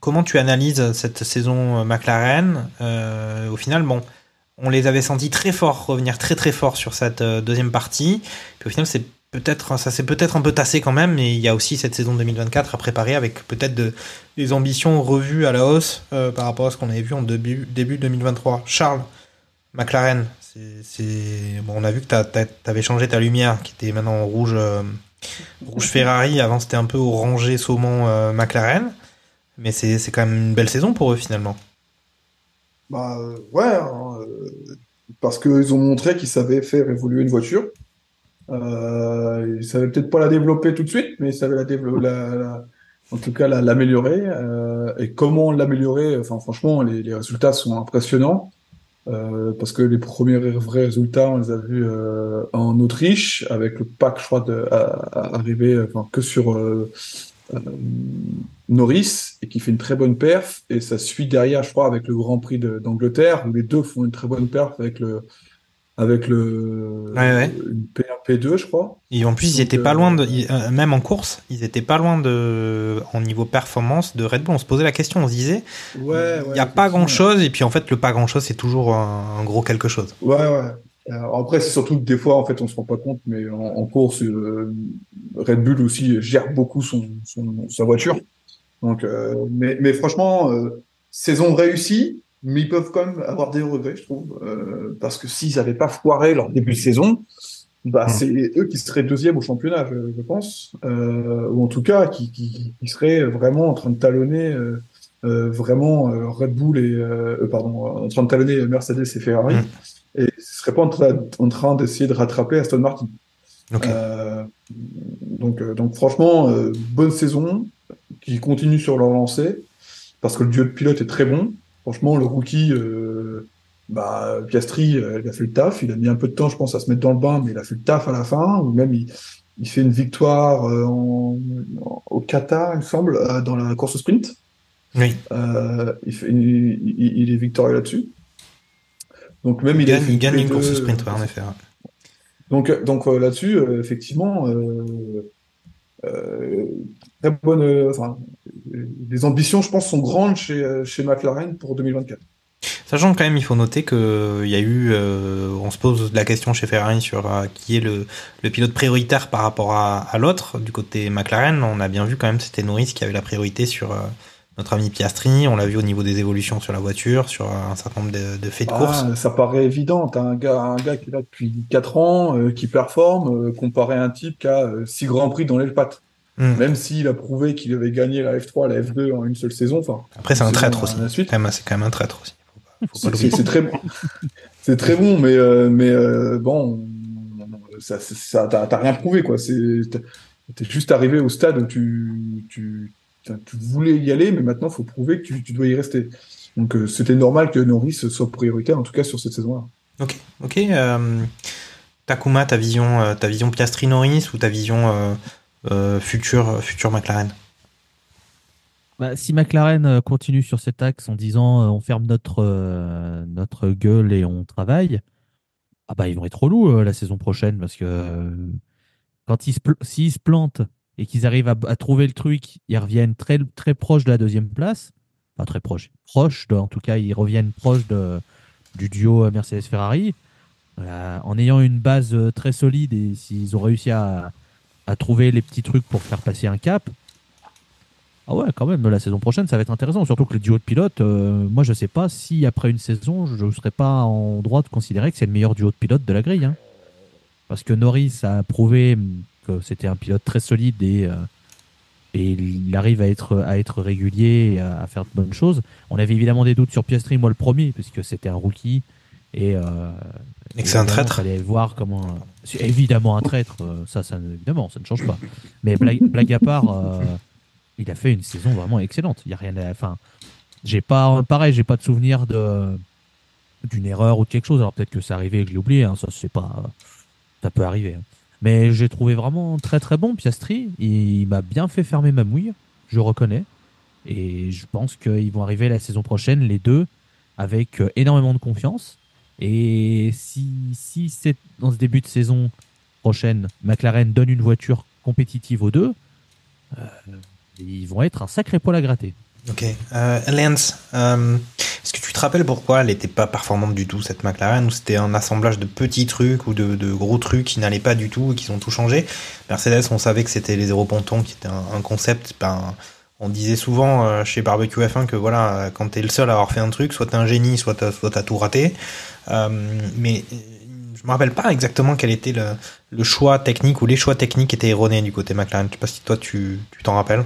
Comment tu analyses cette saison McLaren? Au final, bon, on les avait sentis très forts revenir très très fort sur cette euh, deuxième partie. Puis au final, c'est peut-être ça s'est peut-être un peu tassé quand même. Mais il y a aussi cette saison 2024 à préparer avec peut-être de, des ambitions revues à la hausse euh, par rapport à ce qu'on avait vu en début début 2023. Charles, McLaren, c'est bon, on a vu que t'as- t'avais changé ta lumière qui était maintenant en rouge euh, rouge Ferrari. Avant c'était un peu orangé saumon McLaren. Mais c'est quand même une belle saison pour eux finalement. Bah ouais, hein, euh, parce qu'ils ont montré qu'ils savaient faire évoluer une voiture. Euh, ils savaient peut-être pas la développer tout de suite, mais ils savaient la développer, la, la- en tout cas la- l'améliorer. Euh, et comment l'améliorer Enfin, franchement, les, les résultats sont impressionnants. Euh, parce que les premiers vrais résultats, on les a vus euh, en Autriche, avec le pack, je crois, de, à, à- arrivé enfin, que sur euh, Norris, et qui fait une très bonne perf. Et ça suit derrière, je crois, avec le Grand Prix d'Angleterre, où les deux font une très bonne perf avec le avec le Ouais, ouais. une P1, P2, je crois. Et en plus, ils étaient euh, pas loin de, ils- euh, même en course, ils étaient pas loin de, en niveau performance de Red Bull. On se posait la question, on se disait, Ouais, il y a pas grand chose, et puis en fait, le pas grand chose, c'est toujours un, un gros quelque chose. Ouais, ouais. Alors après, c'est surtout que des fois, en fait, on se rend pas compte, mais en, en course, euh, Red Bull aussi gère beaucoup son, son- sa voiture. Donc, euh, mais, mais franchement, euh, saison réussie, mais ils peuvent quand même avoir des regrets, je trouve, euh, parce que s'ils n'avaient pas foiré leur début de saison, bah, c'est eux qui seraient deuxième au championnat, je, je pense, euh, ou en tout cas qui, qui, qui seraient vraiment en train de talonner euh, euh, vraiment euh, Red Bull et euh, euh, pardon, en train de talonner Mercedes et Ferrari, et ce serait pas en, train- en train d'essayer de rattraper Aston Martin. Euh, donc, euh, donc franchement, euh, bonne saison, qui continue sur leur lancée, parce que le duo de pilote est très bon. Franchement, le rookie, euh, bah, Piastri, euh, il a fait le taf. Il a mis un peu de temps, je pense, à se mettre dans le bain, mais il a fait le taf à la fin. Ou même, il, il fait une victoire euh, en- en- au Qatar, il me semble, euh, dans la course au sprint. Oui. Euh, il, fait, il- il est victorieux là-dessus. Donc même il, gagne, fait il gagne une P2, course au sprint, ouais, en effet. ouais. donc, donc euh, là-dessus, euh, effectivement, euh, euh, très bonne. euh, enfin, euh, les ambitions, je pense, sont grandes chez, euh, chez McLaren pour 2024. Sachant quand même, il faut noter que il y a eu, euh, on se pose la question chez Ferrari sur euh, qui est le, le pilote prioritaire par rapport à, à l'autre. Du côté McLaren, on a bien vu quand même, c'était Norris qui avait la priorité sur euh, notre ami Piastri. On l'a vu au niveau des évolutions sur la voiture, sur euh, un certain nombre de, de faits de course. Ah, ça paraît évident. T'as un gars, un gars qui est là depuis 4 ans, euh, qui performe, euh, comparé à un type qui a 6 grands prix dans les pattes. Mm. Même s'il a prouvé qu'il avait gagné la F3, la F2 en une seule saison. Enfin, Après, c'est un traître aussi. Quand C'est quand même un traître aussi. C'est très bon. C'est très bon, mais, euh, mais euh, bon, ça, t'as rien prouvé, quoi. T'es juste arrivé au stade où tu, tu voulais y aller, mais maintenant, il faut prouver que tu, tu dois y rester. Donc, euh, c'était normal que Norris soit prioritaire, en tout cas, sur cette saison-là. Ok, ok. euh, Takuma, ta vision, euh, ta vision Piastri Norris ou ta vision euh, euh, future, future McLaren? Bah, si McLaren continue sur cet axe en disant euh, on ferme notre, euh, notre gueule et on travaille, ah bah ils vont être relous euh, la saison prochaine parce que euh, quand ils se, pl- s'ils se plantent et qu'ils arrivent à, trouver le truc, ils reviennent très, très proche de la deuxième place. Pas très proche, proche de- en tout cas, ils reviennent proche de, du duo Mercedes-Ferrari. Euh, en ayant une base euh, très solide et s'ils ont réussi à, à trouver les petits trucs pour faire passer un cap, ah ouais, quand même, la saison prochaine, ça va être intéressant. Surtout que le duo de pilotes, euh, moi, je sais pas si après une saison, je ne serais pas en droit de considérer que c'est le meilleur duo de pilotes de la grille. hein. Parce que Norris a prouvé que c'était un pilote très solide et, euh, et il arrive à être, à être régulier et à, à faire de bonnes choses. On avait évidemment des doutes sur Piastri, moi le premier, puisque c'était un rookie. Et, euh, Et que c'est un traître. fallait voir comment. C'est évidemment un traître, euh, ça, ça, évidemment, ça ne change pas. Mais blague, blague à part, euh, il a fait une saison vraiment excellente. Il y a rien à. Enfin, j'ai pas. Pareil, j'ai pas de souvenir de d'une erreur ou de quelque chose. Alors peut-être que c'est arrivé et que je l'ai oublié. hein, ça, c'est pas. Ça peut arriver. hein. Mais j'ai trouvé vraiment très très bon Piastri. Il m'a bien fait fermer ma mouille. Je reconnais. Et je pense qu'ils vont arriver la saison prochaine, les deux, avec euh, énormément de confiance. Et si, si c'est dans ce début de saison prochaine, McLaren donne une voiture compétitive aux deux, euh, ils vont être un sacré poil à gratter. Ok. Euh, Lance, euh, est-ce que tu te rappelles pourquoi elle n'était pas performante du tout, cette McLaren, ou c'était un assemblage de petits trucs ou de, gros trucs qui n'allaient pas du tout et qui ont tout changé? Mercedes, on savait que c'était les zéro pontons qui était un, concept. Ben, on disait souvent euh, chez Barbecue F1 que voilà, quand t'es le seul à avoir fait un truc, soit t'es un génie, soit t'as, t'as tout raté. Mais je me rappelle pas exactement quel était le, choix technique ou les choix techniques étaient erronés du côté McLaren. Je sais pas si toi tu t'en rappelles.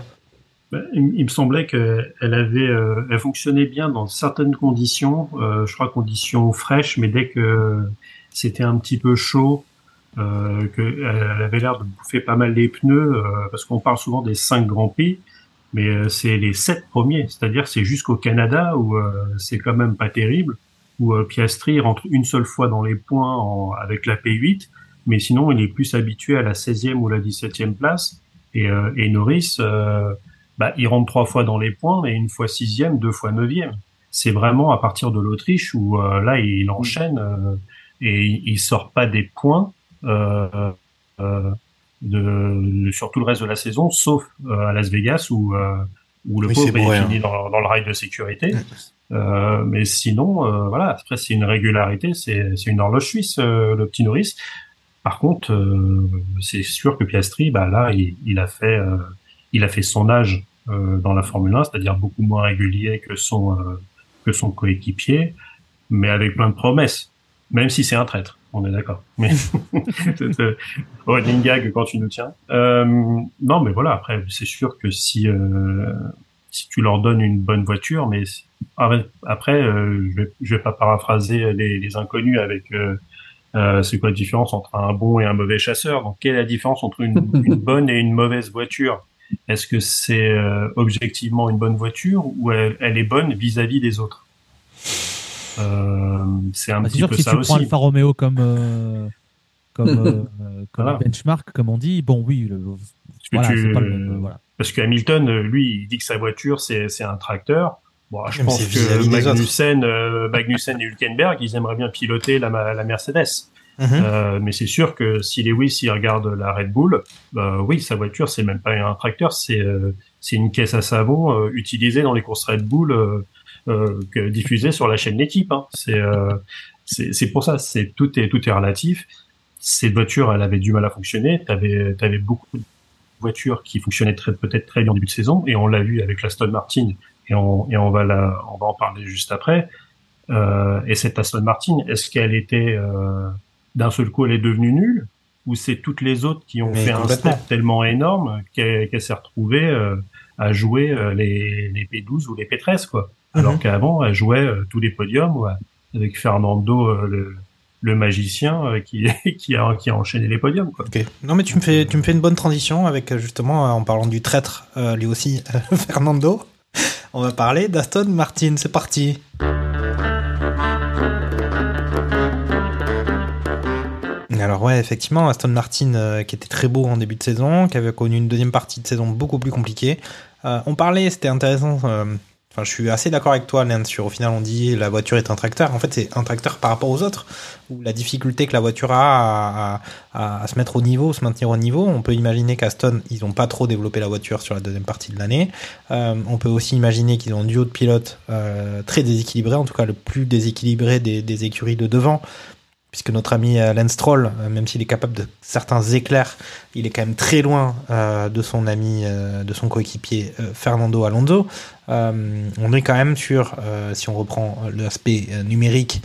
Ben, il, me semblait qu'elle avait, euh, elle fonctionnait bien dans certaines conditions. euh, je crois conditions fraîches, mais dès que c'était un petit peu chaud, euh, qu'elle avait l'air de bouffer pas mal les pneus, euh, parce qu'on parle souvent des cinq grands prix, mais euh, c'est les sept premiers, c'est-à-dire c'est jusqu'au Canada où euh, c'est quand même pas terrible, où Piastri rentre une seule fois dans les points en- avec la P8, mais sinon il est plus habitué à la 16e ou la 17e place, et, et Norris, bah, il rentre trois fois dans les points, mais une fois sixième, deux fois neuvième. C'est vraiment à partir de l'Autriche où euh, là il enchaîne euh, et il, sort pas des points euh, euh, de, sur tout le reste de la saison, sauf euh, à Las Vegas où euh, où le Oui, pauvre bourré, est fini hein. dans, dans le rail de sécurité. Euh, mais sinon, euh, voilà, après c'est une régularité, c'est une horloge suisse euh, le petit Norris. Par contre, euh, c'est sûr que Piastri, bah là, il, il a fait euh, il a fait son âge euh, dans la Formule 1, c'est-à-dire beaucoup moins régulier que son euh, que son coéquipier, mais avec plein de promesses. Même si c'est un traître, on est d'accord. Mais running gag quand tu nous tiens. Euh, non, mais voilà. Après, c'est sûr que si euh, si tu leur donnes une bonne voiture, mais c'est- après, euh, je vais je vais pas paraphraser les, les inconnus avec euh, euh, c'est quoi la différence entre un bon et un mauvais chasseur? Donc, quelle est la différence entre une, une bonne et une mauvaise voiture? Est-ce que c'est euh, objectivement une bonne voiture ou elle, elle est bonne vis-à-vis des autres? Euh, C'est un Bah, petit sûr peu que si ça tu aussi. prends Alfa Romeo comme, euh, comme, euh, comme Voilà. benchmark, comme on dit, bon, oui, le- Parce que voilà, tu- c'est pas le même. Voilà. Parce que Hamilton, lui, il dit que sa voiture, c'est c'est un tracteur. Bon, je pense que Magnussen, euh, Magnussen et Hülkenberg, ils aimeraient bien piloter la, la Mercedes. Mhm. Euh, mais c'est sûr que si Lewis il regarde la Red Bull, bah oui, sa voiture c'est même pas un tracteur, c'est euh, c'est une caisse à savon euh, utilisée dans les courses Red Bull, euh, euh, que- diffusée sur la chaîne d'équipe. Hein. C'est euh, c'est c'est pour ça, c'est tout est tout est relatif. Cette voiture, elle avait du mal à fonctionner. T'avais avais beaucoup de voitures qui fonctionnaient peut-être très bien en début de saison, et on l'a vu avec l'Aston Martin, et on et on va la on va en parler juste après. Et cette Aston Martin, est-ce qu'elle était d'un seul coup elle est devenue nulle ou c'est toutes les autres qui ont Mais fait un step tellement énorme qu'elle s'est retrouvée euh, à jouer euh, les, les P12 ou les P13 quoi alors Mhm. qu'avant elle jouait euh, tous les podiums ouais, avec Fernando le, le magicien euh, qui qui a qui a enchaîné les podiums quoi Ok. Non mais tu me fais tu me fais une bonne transition avec justement en parlant du traître euh, lui aussi euh, Fernando. On va parler d'Aston Martin. C'est parti. Alors ouais, effectivement, Aston Martin euh, qui était très beau en début de saison, qui avait connu une deuxième partie de saison beaucoup plus compliquée. Euh, on parlait, c'était intéressant. euh, Enfin, je suis assez d'accord avec toi, Lance, sur au final on dit la voiture est un tracteur. En fait, c'est un tracteur par rapport aux autres, ou la difficulté que la voiture a à, se mettre au niveau, se maintenir au niveau. On peut imaginer qu'Aston, ils n'ont pas trop développé la voiture sur la deuxième partie de l'année. On peut aussi imaginer qu'ils ont un duo de pilotes très déséquilibré, en tout cas le plus déséquilibré des écuries de devant, puisque notre ami euh, Lance Stroll, euh, même s'il est capable de certains éclairs, il est quand même très loin euh, de son ami, de son coéquipier Fernando Alonso. On est quand même sur, si on reprend l'aspect numérique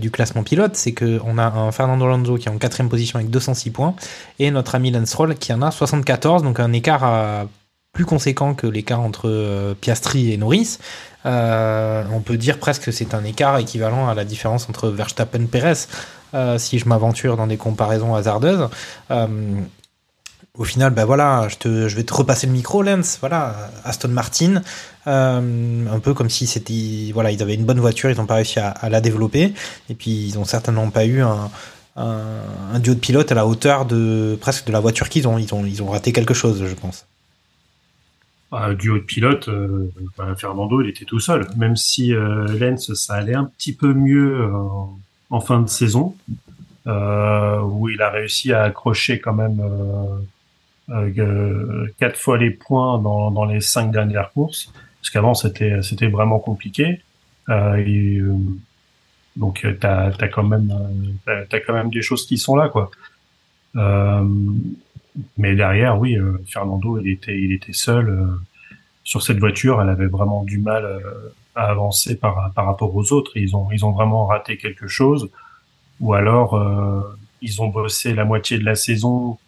du classement pilote, c'est que on a un Fernando Alonso qui est en quatrième position avec 206 points et notre ami Lance Stroll qui en a 74, donc un écart euh, plus conséquent que l'écart entre euh, Piastri et Norris. Euh, on peut dire presque que c'est un écart équivalent à la différence entre Verstappen et Perez, euh, si je m'aventure dans des comparaisons hasardeuses. Au final, ben voilà, je, te, je vais te repasser le micro, Lance. Voilà, Aston Martin, un peu comme si c'était, voilà, ils avaient une bonne voiture, ils n'ont pas réussi à, la développer, et puis ils ont certainement pas eu un, un, duo de pilote à la hauteur de presque de la voiture qu'ils ont. Ils ont, ils ont raté quelque chose, je pense. Un duo de pilote, euh, bah, Fernando, il était tout seul. Même si euh, Lens, ça allait un petit peu mieux euh, en fin de saison, euh, où il a réussi à accrocher quand même quatre fois les points dans, dans les cinq dernières courses, parce qu'avant c'était c'était vraiment compliqué. Donc t'as as quand même t'as- quand même des choses qui sont là quoi. Mais derrière, oui, euh, Fernando, il était, il était seul euh, sur cette voiture. Elle avait vraiment du mal euh, à avancer par, par rapport aux autres. Ils ont, ils ont vraiment raté quelque chose, ou alors ils ont bossé la moitié de la saison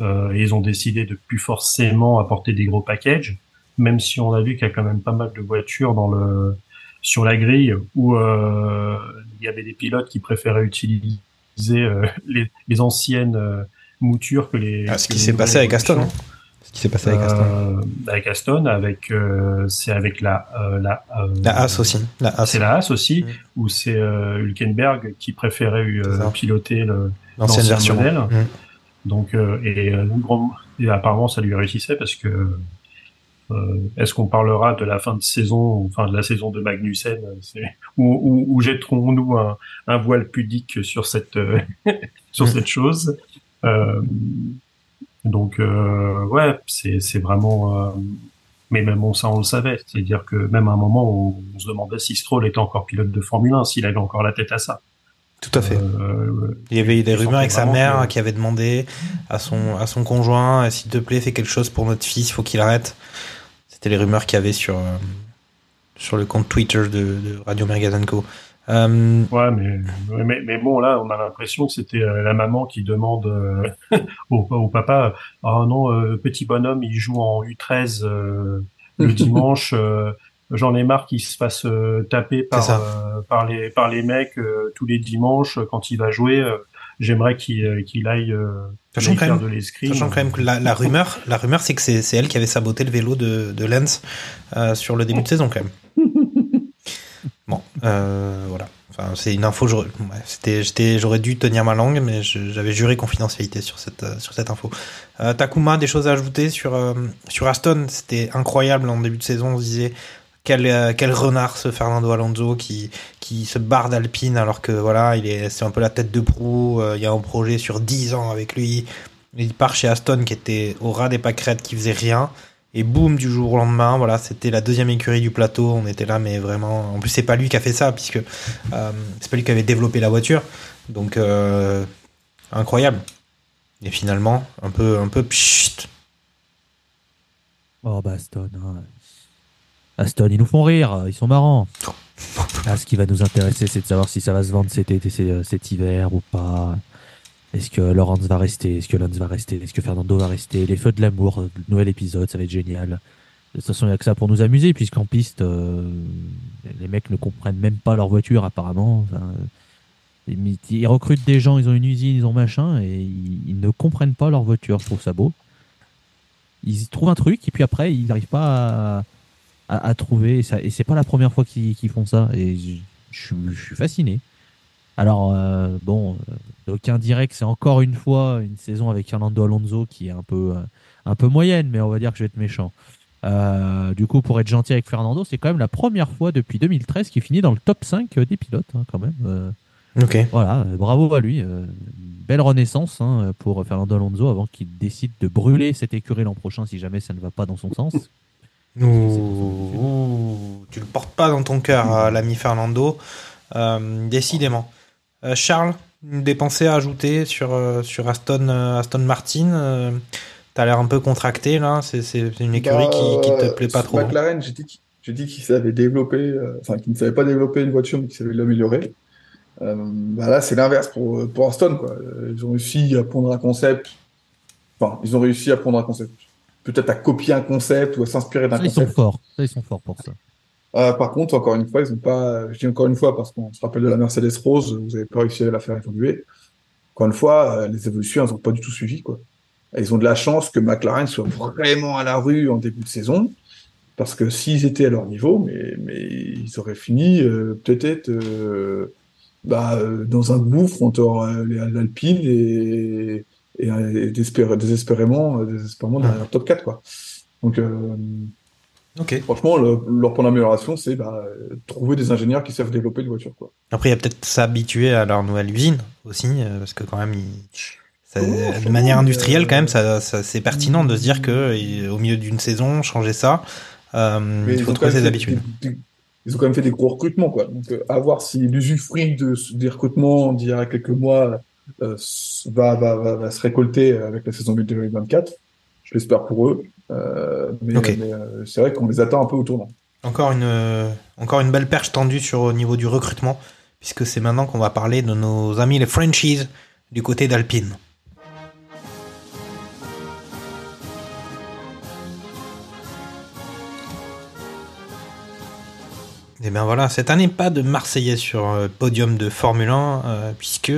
euh, et ils ont décidé de plus forcément apporter des gros packages. même si on a vu qu'il y a quand même pas mal de voitures dans le sur la grille où euh, il y avait des pilotes qui préféraient utiliser euh, les, les anciennes moutures que les. Ah, ce que qui les s'est passé avec Aston. hein. Ce qui s'est passé avec Aston. Euh, avec Aston, avec euh, c'est avec la euh, la euh, La Haas aussi. C'est la Haas aussi, où c'est euh, Hülkenberg qui préférait euh, piloter l'ancien version. modèle. Mm. Donc euh, et, euh, grand- et apparemment ça lui réussissait parce que euh, est-ce qu'on parlera de la fin de saison, enfin de la saison de Magnussen, ou jetterons-nous un, un voile pudique sur cette euh, sur Mm. cette chose? Euh, Donc euh, ouais, c'est vraiment. euh, mais même on, ça on le savait, c'est-à-dire que même à un moment on, on se demandait si Stroll était encore pilote de Formule 1, s'il avait encore la tête à ça. Tout à fait. Euh, Il y avait eu des rumeurs avec sa mère que- qui avait demandé à son, à son conjoint, s'il te plaît, fais quelque chose pour notre fils, faut qu'il arrête. C'était les rumeurs qu'il y avait sur, euh, sur le compte Twitter de, de Radio Magazine Co. Euh, Ouais, mais, mais, mais bon, là, on a l'impression que c'était euh, la maman qui demande euh, au, au papa, ah non, euh, petit bonhomme, il joue en U13 euh, le dimanche, euh, j'en ai marre qu'il se fasse euh, taper par, euh, par, les, par les mecs euh, tous les dimanches quand il va jouer. euh, J'aimerais qu'il qu'il aille, euh, Sachant quand faire même- de l'escrime. Sachant quand même que la, la rumeur, la rumeur, c'est que c'est c'est elle qui avait saboté le vélo de, de Lens euh, sur le début de saison quand même. Euh, voilà. Enfin, c'est une info. j'aurais- dû tenir ma langue, mais j'avais juré confidentialité sur cette euh, sur cette info. Euh, Takuma, des choses à ajouter sur sur Aston? C'était incroyable en début de saison. On se disait quel quel renard ce Fernando Alonso qui qui se barre d'Alpine alors que voilà, il est c'est un peu la tête de proue. Il y a un projet sur 10 ans avec lui. Il part chez Aston qui était au ras des pâquerettes, qui faisait rien. Et boum, du jour au lendemain, voilà, c'était la deuxième écurie du plateau. On était là, mais vraiment. En plus, c'est pas lui qui a fait ça, puisque euh, c'est pas lui qui avait développé la voiture. Donc, euh, incroyable. Et finalement, un peu, un peu pchit. Oh bah Aston. hein. Aston, ils nous font rire, ils sont marrants. Là, ce qui va nous intéresser, c'est de savoir si ça va se vendre cet été, cet, cet hiver ou pas. Est-ce que Laurence va rester? Est-ce que Lance va rester? Est-ce que Fernando va rester? Les feux de l'amour, euh, nouvel épisode, ça va être génial. De toute façon, il n'y a que ça pour nous amuser, puisqu'en piste, euh, les mecs ne comprennent même pas leur voiture, apparemment. Enfin, ils, recrutent des gens, ils ont une usine, ils ont machin, et ils, ne comprennent pas leur voiture. Je trouve ça beau. Ils trouvent un truc, et puis après, ils n'arrivent pas à, trouver. Et, c'est pas la première fois qu'ils font ça. Et je suis fasciné. Alors, euh, bon, euh, d'aucuns diraient que c'est encore une fois une saison avec Fernando Alonso qui est un peu, euh, un peu moyenne, mais on va dire que je vais être méchant. Euh, du coup, pour être gentil avec Fernando, c'est quand même la première fois depuis 2013 qu'il finit dans le top 5 des pilotes, hein, quand même. Euh, Ok. Voilà, euh, bravo à lui. euh, belle renaissance hein, pour Fernando Alonso avant qu'il décide de brûler cette écurie l'an prochain si jamais ça ne va pas dans son sens. Ouh, tu le portes pas dans ton cœur, euh, l'ami Fernando. Euh, décidément. Euh, Charles, des pensées à ajouter sur, euh, sur Aston, euh, Aston Martin euh, T'as l'air un peu contracté là. C'est c'est une écurie Bah, qui, qui te plaît pas trop. McLaren, j'ai dit, dit qu'il savait développer, euh, enfin, qu'il ne savait pas développer une voiture, mais qu'il savait l'améliorer. Euh, bah là, c'est l'inverse pour, pour Aston, quoi. Ils ont réussi à prendre un concept. Enfin, ils ont réussi à prendre un concept. Peut-être à copier un concept ou à s'inspirer d'un Ça, ils sont concept. forts. Ils sont forts pour ça. Euh, par contre, encore une fois, ils ont pas. Je dis encore une fois parce qu'on se rappelle de la Mercedes Rose, vous n'avez pas réussi à la faire évoluer. Encore une fois, euh, les évolutions, elles n'ont pas du tout suivi, quoi. Ils ont de la chance que McLaren soit vraiment à la rue en début de saison, parce que s'ils étaient à leur niveau, mais, mais ils auraient fini euh, peut-être bah, dans un gouffre entre l'Alpine et, et, et désespér- désespérément, désespérément derrière le top 4, quoi. Donc, euh, Ok. Franchement, le- leur point d'amélioration, c'est bah, euh, trouver des ingénieurs qui savent développer une voiture. Quoi. Après, il y a peut-être s'habituer à leur nouvelle usine aussi, euh, parce que quand même, ils- ça- de manière euh, industrielle, quand même, ça, ça- c'est pertinent de se dire que il- au milieu d'une saison, changer ça, euh, il ils faut ont, quand trouver même ses fait habitudes. des- des- ils ont quand même fait des gros recrutements. Quoi. Donc, euh, à voir si l'usufruit de, des recrutements d'il y a quelques mois euh, s- va, va, va, va se récolter avec la saison 2024. J'espère pour eux. Euh, mais, euh, c'est vrai qu'on les attend un peu au tournant. Encore une, euh, encore une belle perche tendue sur au niveau du recrutement, puisque c'est maintenant qu'on va parler de nos amis les franchises du côté d'Alpine. Et bien voilà, cette année, pas de Marseillais sur podium de Formule 1, puisque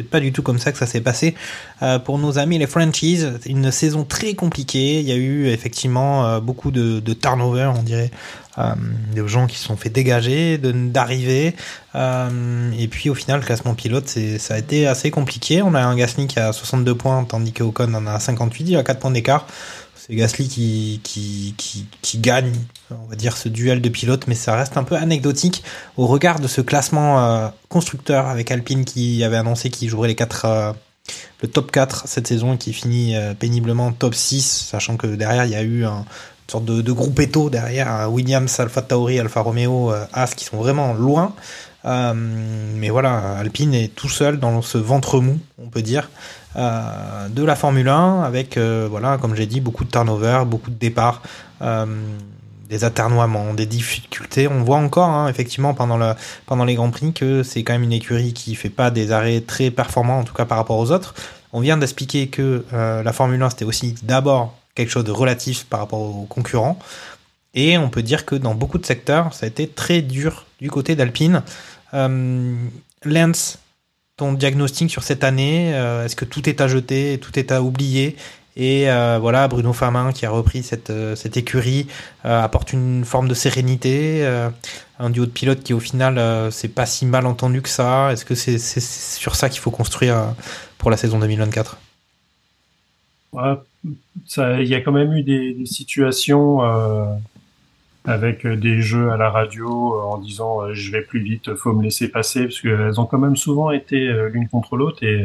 c'est pas du tout comme ça que ça s'est passé. Euh, pour nos amis les Frenchies, une saison très compliquée. Il y a eu effectivement euh, beaucoup de, turnover, on dirait, euh, de gens qui se sont fait dégager, d'arriver. Et puis au final, le classement pilote, ça a été assez compliqué. On a un Gasly qui a 62 points, tandis que Ocon en a 58, il a 4 points d'écart. C'est Gasly qui, qui, qui gagne, on va dire, ce duel de pilotes, mais ça reste un peu anecdotique au regard de ce classement euh, constructeur avec Alpine qui avait annoncé qu'il jouerait les quatre, euh, le top 4 cette saison et qui finit euh, péniblement top 6, sachant que derrière il y a eu un, une sorte de, de groupetto derrière euh, Williams, Alpha Tauri, Alfa Romeo, euh, As qui sont vraiment loin. Euh, mais voilà, Alpine est tout seul dans ce ventre mou, on peut dire, euh, de la Formule 1, avec, euh, voilà, comme j'ai dit, beaucoup de turnover, beaucoup de départs, euh, des aternoiements, des difficultés. On voit encore, hein, effectivement, pendant les Grands Prix, que c'est quand même une écurie qui fait pas des arrêts très performants, en tout cas par rapport aux autres. On vient d'expliquer que euh, la Formule 1, c'était aussi d'abord quelque chose de relatif par rapport aux concurrents. Et on peut dire que dans beaucoup de secteurs, ça a été très dur du côté d'Alpine. Euh, Lance, ton diagnostic sur cette année, euh, est-ce que tout est à jeter, tout est à oublier? Et euh, voilà, Bruno Famin qui a repris cette, euh, cette écurie euh, apporte une forme de sérénité. un duo de pilotes qui au final c'est pas si mal entendu que ça. Est-ce que c'est sur ça qu'il faut construire pour la saison 2024 Ouais, ça, il y a quand même eu des, des situations avec des jeux à la radio en disant je vais plus vite, faut me laisser passer, parce qu'elles ont quand même souvent été l'une contre l'autre et,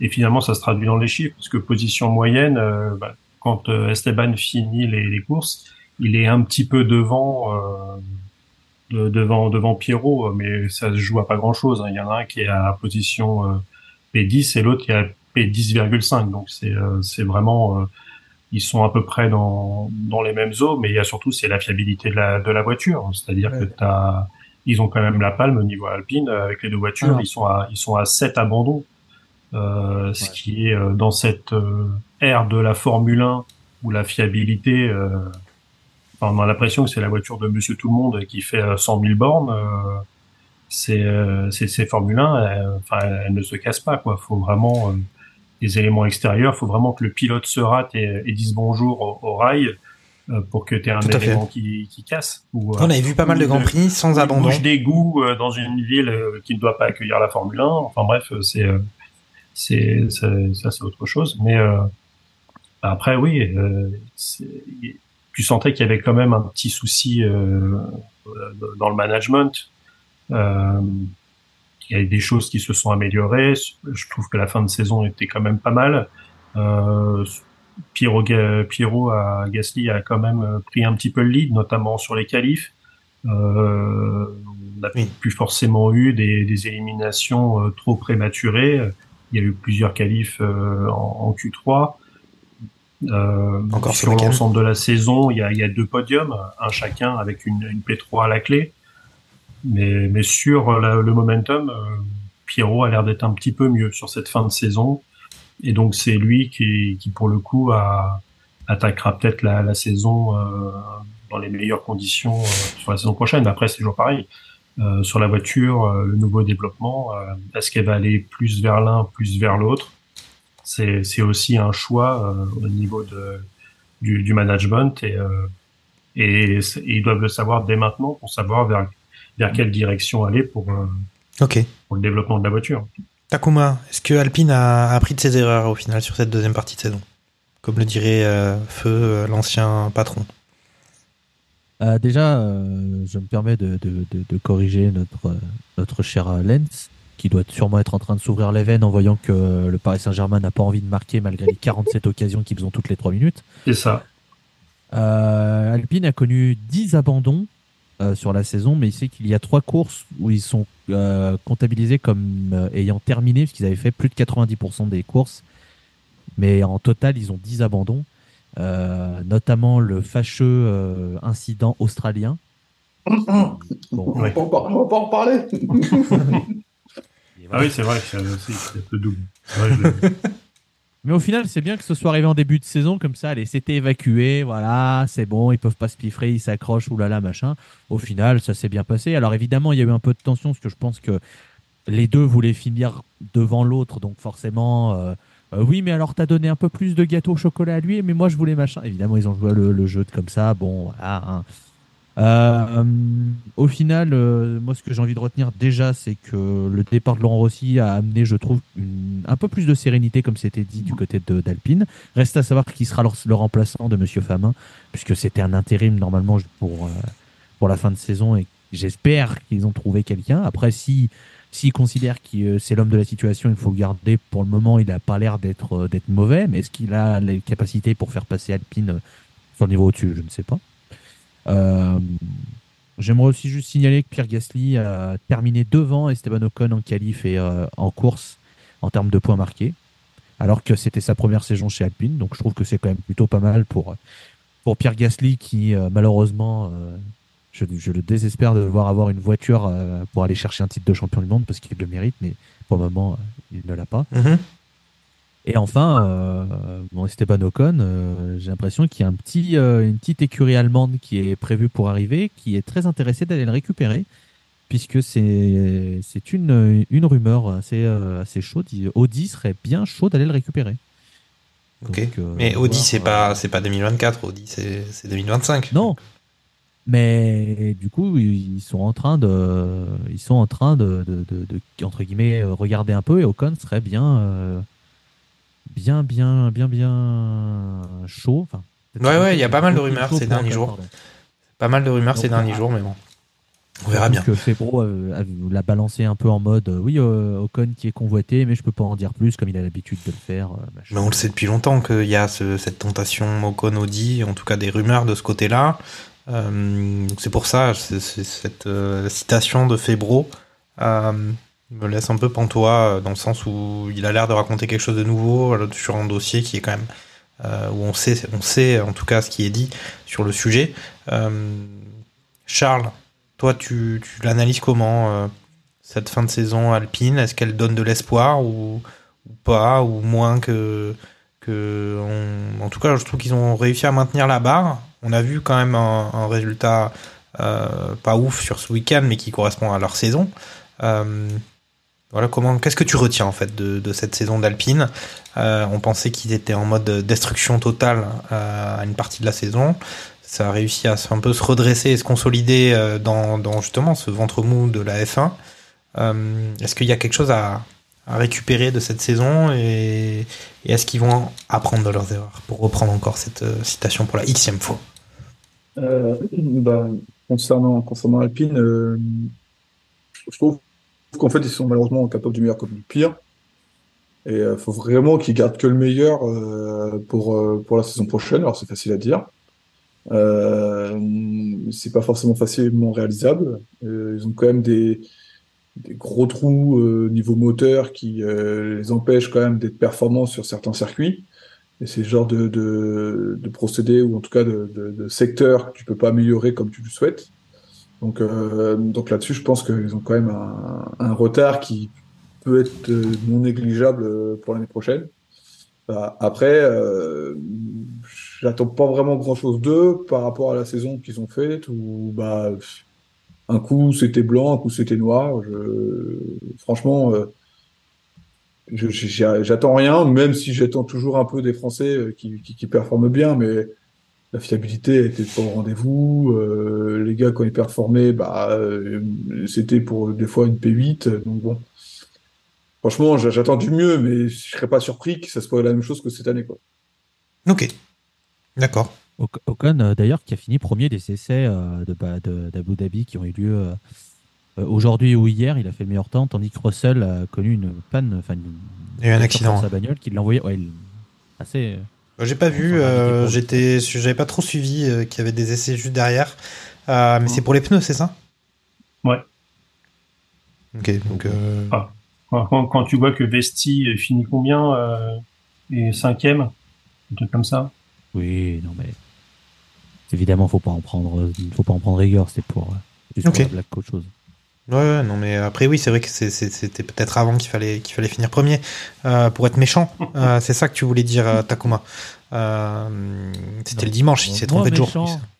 et finalement ça se traduit dans les chiffres, parce que position moyenne, euh, bah, quand euh, Esteban finit les, les courses, il est un petit peu devant. Euh, de- devant devant Pierrot, mais ça se joue à pas grand chose. Il y en a un qui est à position euh, P10 et l'autre qui est à P10,5. Donc c'est euh, c'est vraiment euh, ils sont à peu près dans dans les mêmes eaux, mais il y a surtout c'est la fiabilité de la de la voiture. C'est-à-dire que t'as ils ont quand même la palme au niveau alpine avec les deux voitures. Ah. Ils sont à ils sont à 7 abandons, euh, ce qui est euh, dans cette euh, ère de la Formule 1 où la fiabilité euh, Enfin, on a l'impression que c'est la voiture de Monsieur Tout le Monde qui fait euh, 100 000 bornes. euh, c'est c'est ces Formule 1, euh, enfin, elles ne se cassent pas quoi. Faut vraiment euh, des éléments extérieurs. Faut vraiment que le pilote se rate et, et dise bonjour au, au rail euh, pour que tu aies un élément qui, qui casse. Ou, On avait vu pas mal de Grands Prix sans abandon. bouche d'égout euh, dans une ville euh, qui ne doit pas accueillir la Formule 1. Enfin bref, c'est euh, c'est c'est- ça c'est autre chose. Mais euh, après oui, euh, tu sentais qu'il y avait quand même un petit souci euh, dans le management. Euh, il y a des choses qui se sont améliorées. Je trouve que la fin de saison était quand même pas mal. Euh, Pierrot, Pierrot à Gasly a quand même euh, pris un petit peu le lead, notamment sur les qualifs. Euh, on n'a plus forcément eu des, des éliminations euh, trop prématurées. Il y a eu plusieurs qualifs euh, en, en Q3. Euh, Encore sur l'ensemble de la saison, il y a, il y a deux podiums, un chacun avec une, une P3 à la clé. Mais, mais sur la- le momentum, euh, Pierrot a l'air d'être un petit peu mieux sur cette fin de saison. Et donc c'est lui qui, qui pour le coup a, attaquera peut-être la, la saison euh, dans les meilleures conditions euh, sur la saison prochaine. Après c'est toujours pareil. Euh, sur la voiture, euh, le nouveau développement, euh, est-ce qu'elle va aller plus vers l'un, plus vers l'autre? C'est c'est aussi un choix euh, au niveau de, du, du management et, euh, et, ils doivent le savoir dès maintenant pour savoir vers, vers quelle direction aller pour, euh, Ok. pour le développement de la voiture. Takuma, est-ce que Alpine a appris de ses erreurs au final sur cette deuxième partie de saison? Comme le dirait euh, Feu, l'ancien patron. Euh, déjà, euh, je me permets de, de- de- de corriger notre, euh, notre cher euh, Lens, qui doit sûrement être en train de s'ouvrir les veines en voyant que euh, le Paris Saint-Germain n'a pas envie de marquer malgré les 47 occasions qu'ils ont toutes les 3 minutes. C'est ça. Euh, Alpine a connu 10 abandons euh, sur la saison, mais il sait qu'il y a trois courses où ils sont euh, comptabilisés comme ayant terminé, parce qu'ils avaient fait plus de 90% des courses. Mais en total, ils ont 10 abandons, notamment le fâcheux euh, incident australien. Bon, On va pas en par- on va pas en parler. Ah oui, c'est vrai, c'est un peu double. Vrai, Mais au final, c'est bien que ce soit arrivé en début de saison, comme ça, allez, c'était évacué, voilà, c'est bon, ils peuvent pas se piffrer, ils s'accrochent, oulala, machin. Au final, ça s'est bien passé. Alors évidemment, il y a eu un peu de tension, parce que je pense que les deux voulaient finir devant l'autre, donc forcément, euh, euh, oui, mais alors t'as donné un peu plus de gâteau au chocolat à lui, mais moi je voulais machin. Évidemment, ils ont joué le, le jeu de comme ça, bon, voilà. hein. Euh, euh, au final, euh, moi, ce que j'ai envie de retenir déjà, c'est que le départ de Laurent Rossi a amené, je trouve, un peu plus de sérénité, comme c'était dit du côté d'Alpine. Reste à savoir qui sera leur- le remplaçant de Monsieur Famin, puisque c'était un intérim normalement pour, euh, pour la fin de saison et j'espère qu'ils ont trouvé quelqu'un. Après, si s'ils considèrent que euh, c'est l'homme de la situation, il faut garder. Pour le moment, il n'a pas l'air d'être euh, d'être mauvais, mais est-ce qu'il a les capacités pour faire passer Alpine euh, sur le niveau au-dessus? Je ne sais pas. J'aimerais aussi juste signaler que Pierre Gasly a terminé devant Esteban Ocon en qualif et en course en termes de points marqués, alors que c'était sa première saison chez Alpine. Donc je trouve que c'est quand même plutôt pas mal pour, Pierre Gasly qui malheureusement, je, je le désespère de devoir avoir une voiture euh, pour aller chercher un titre de champion du monde parce qu'il le mérite, mais pour le moment euh, il ne l'a pas. Mhm. Et enfin, euh, bon, Esteban Ocon, euh, j'ai l'impression qu'il y a un petit, euh, une petite écurie allemande qui est prévue pour arriver, qui est très intéressée d'aller le récupérer, puisque c'est une, une rumeur assez, euh, assez chaude. Audi serait bien chaud d'aller le récupérer. Ok. Donc, Mais Audi, c'est pas, c'est pas 2024. Audi, c'est 2025. Non. Mais du coup, ils sont en train de, ils sont en train de, de, de- de- entre guillemets, euh, regarder un peu et Ocon serait bien, euh, bien, bien, bien, bien chaud. Enfin, Ouais, ouais, il y a pas mal de rumeurs ces derniers jours. pardon. Pas mal de rumeurs ces derniers jours, mais bon. On verra bien. Que Febro euh, a- l'a balancé un peu en mode, euh, oui, euh, Ocon qui est convoité, mais je peux pas en dire plus comme il a l'habitude de le faire. euh, machin. Mais on le sait depuis longtemps qu'il y a ce- cette tentation Ocon Audi, en tout cas des rumeurs de ce côté-là. Euh, c'est pour ça, cette euh, citation de Febro euh, me laisse un peu pantois, dans le sens où il a l'air de raconter quelque chose de nouveau sur un dossier qui est quand même où on sait, on sait en tout cas ce qui est dit sur le sujet. Charles, toi, tu, tu l'analyses comment cette fin de saison alpine? Est-ce qu'elle donne de l'espoir ou, pas, ou moins que. que En tout cas, je trouve qu'ils ont réussi à maintenir la barre. On a vu quand même un, résultat euh, pas ouf sur ce week-end, mais qui correspond à leur saison. Euh, voilà comment. Qu'est-ce que tu retiens en fait de, cette saison d'Alpine? Euh, On pensait qu'ils étaient en mode destruction totale à une partie de la saison. Ça a réussi à un peu se redresser et se consolider dans, justement ce ventre mou de la F1. Euh, est-ce qu'il y a quelque chose à, récupérer de cette saison et, et est-ce qu'ils vont apprendre de leurs erreurs Pour reprendre encore cette citation pour la xème fois? Euh, bah, concernant, concernant Alpine, euh, je trouve qu'en fait, ils sont malheureusement capables du meilleur comme du pire. Et il faut vraiment qu'ils gardent que le meilleur euh, pour, euh, pour la saison prochaine. Alors, c'est facile à dire. Euh, c'est pas forcément facilement réalisable. Euh, ils ont quand même des, des gros trous euh, niveau moteur qui euh, les empêchent quand même d'être performants sur certains circuits. Et c'est le genre de, de, de procédé ou en tout cas de, de, secteur que tu peux pas améliorer comme tu le souhaites. Donc, euh, donc là-dessus, je pense qu'ils ont quand même un, un retard qui peut être euh, non négligeable euh, pour l'année prochaine. Bah, après, euh, j'attends pas vraiment grand-chose d'eux par rapport à la saison qu'ils ont faite où bah un coup c'était blanc, un coup c'était noir. Je, franchement, euh, j'attends rien, même si j'attends toujours un peu des Français euh, qui, qui, qui performent bien, mais la fiabilité était pas au rendez-vous. Euh, les gars, quand ils performaient, bah, euh, c'était pour des fois une P8. Donc bon, franchement, j'a- j'attends du mieux, mais je serais pas surpris que ça soit la même chose que cette année, quoi. Ok, d'accord. Oc- Ocon, euh, d'ailleurs, qui a fini premier des essais euh, de, bah, de- d'Abu Dhabi qui ont eu lieu euh, aujourd'hui ou hier. Il a fait le meilleur temps, tandis que Russell a connu une panne, enfin, une- Il y a eu un une accident, dans sa bagnole qui l'a envoyé ouais, il- assez. Euh, J'ai pas vu, euh, j'étais, j'avais pas trop suivi euh, qu'il y avait des essais juste derrière. Euh, mais c'est pour les pneus, c'est ça? Ouais. Ok, donc. euh, Ah. Quand, quand- tu vois que Vesti euh, finit combien euh, et cinquième, un truc comme ça. Oui, non mais évidemment, faut pas en prendre, faut pas en prendre rigueur. C'est pour, euh, plus pour la blague qu'autre chose. Ouais, ouais, non, mais après, oui, c'est vrai que c'est- c'est- c'était peut-être avant qu'il fallait, qu'il fallait finir premier euh, pour être méchant. Euh, c'est ça que tu voulais dire, euh, Takuma. Euh, c'était le dimanche, il s'est trompé de jour.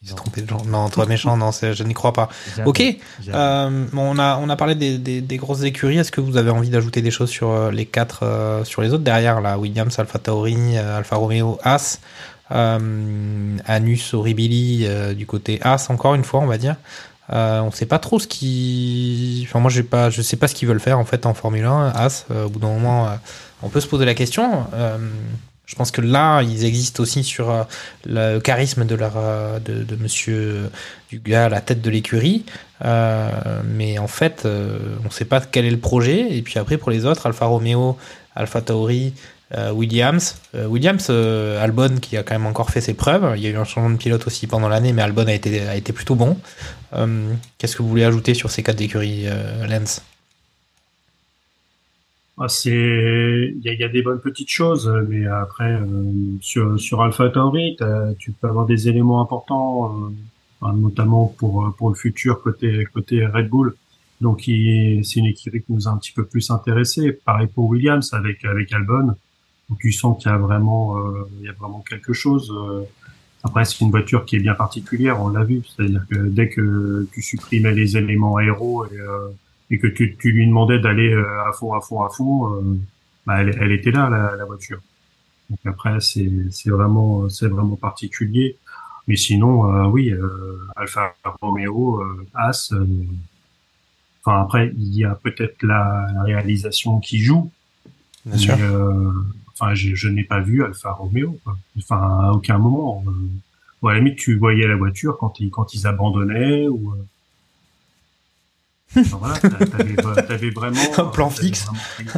Il s'est- trompé de jour. Non, toi méchant, non, c'est- je n'y crois pas. Jamais. Ok. Jamais. Euh, bon, on a on a parlé des, des, des grosses écuries. Est-ce que vous avez envie d'ajouter des choses sur euh, les quatre, euh, sur les autres derrière là, Williams, Alpha Tauri, Alfa Romeo, As, euh, Anus, Horribili euh, du côté As encore une fois, on va dire. Euh, on sait pas trop ce qui, enfin moi j'ai pas, je sais pas ce qu'ils veulent faire en fait en Formule 1. As, euh, au bout d'un moment, euh, on peut se poser la question. Euh, je pense que là, ils existent aussi sur euh, le charisme de leur euh, de, de Monsieur du gars à la tête de l'écurie. Mais en fait, on ne sait pas quel est le projet. Et puis après, pour les autres, Alfa Romeo, Alfa Tauri, Williams. Euh, Williams, euh, Albon qui a quand même encore fait ses preuves. Il y a eu un changement de pilote aussi pendant l'année, mais Albon a été, a été plutôt bon. Euh, Qu'est-ce que vous voulez ajouter sur ces quatre écuries, euh, Lens Ah, c'est, il y a, des bonnes petites choses, mais après, euh, sur, sur Alpha Tauri, tu peux avoir des éléments importants, euh, notamment pour, pour le futur côté, côté Red Bull. Donc, c'est une équipe qui nous a un petit peu plus intéressé. Pareil pour Williams avec, avec Albon. Donc, tu sens qu'il y a vraiment, euh, il y a vraiment quelque chose. euh. Après, c'est une voiture qui est bien particulière, on l'a vu. C'est-à-dire que dès que tu supprimais les éléments aéros et, euh, et que tu, tu lui demandais d'aller euh, à fond, à fond, à fond, euh, bah, elle, elle était là, la, la voiture. Donc après, c'est c'est vraiment, c'est vraiment particulier. Mais sinon, euh, oui, euh, Alfa Romeo, euh, As. euh, Enfin après, il y a peut-être la, la réalisation qui joue. Bien sûr. Mais, enfin, je, je n'ai pas vu Alfa Romeo. Quoi. Enfin, à aucun moment. Euh, ou à la limite, tu voyais la voiture quand ils quand ils abandonnaient ou. euh, Enfin, voilà, t'a- t'avais, t'avais vraiment. Un plan t'avais fixe. vraiment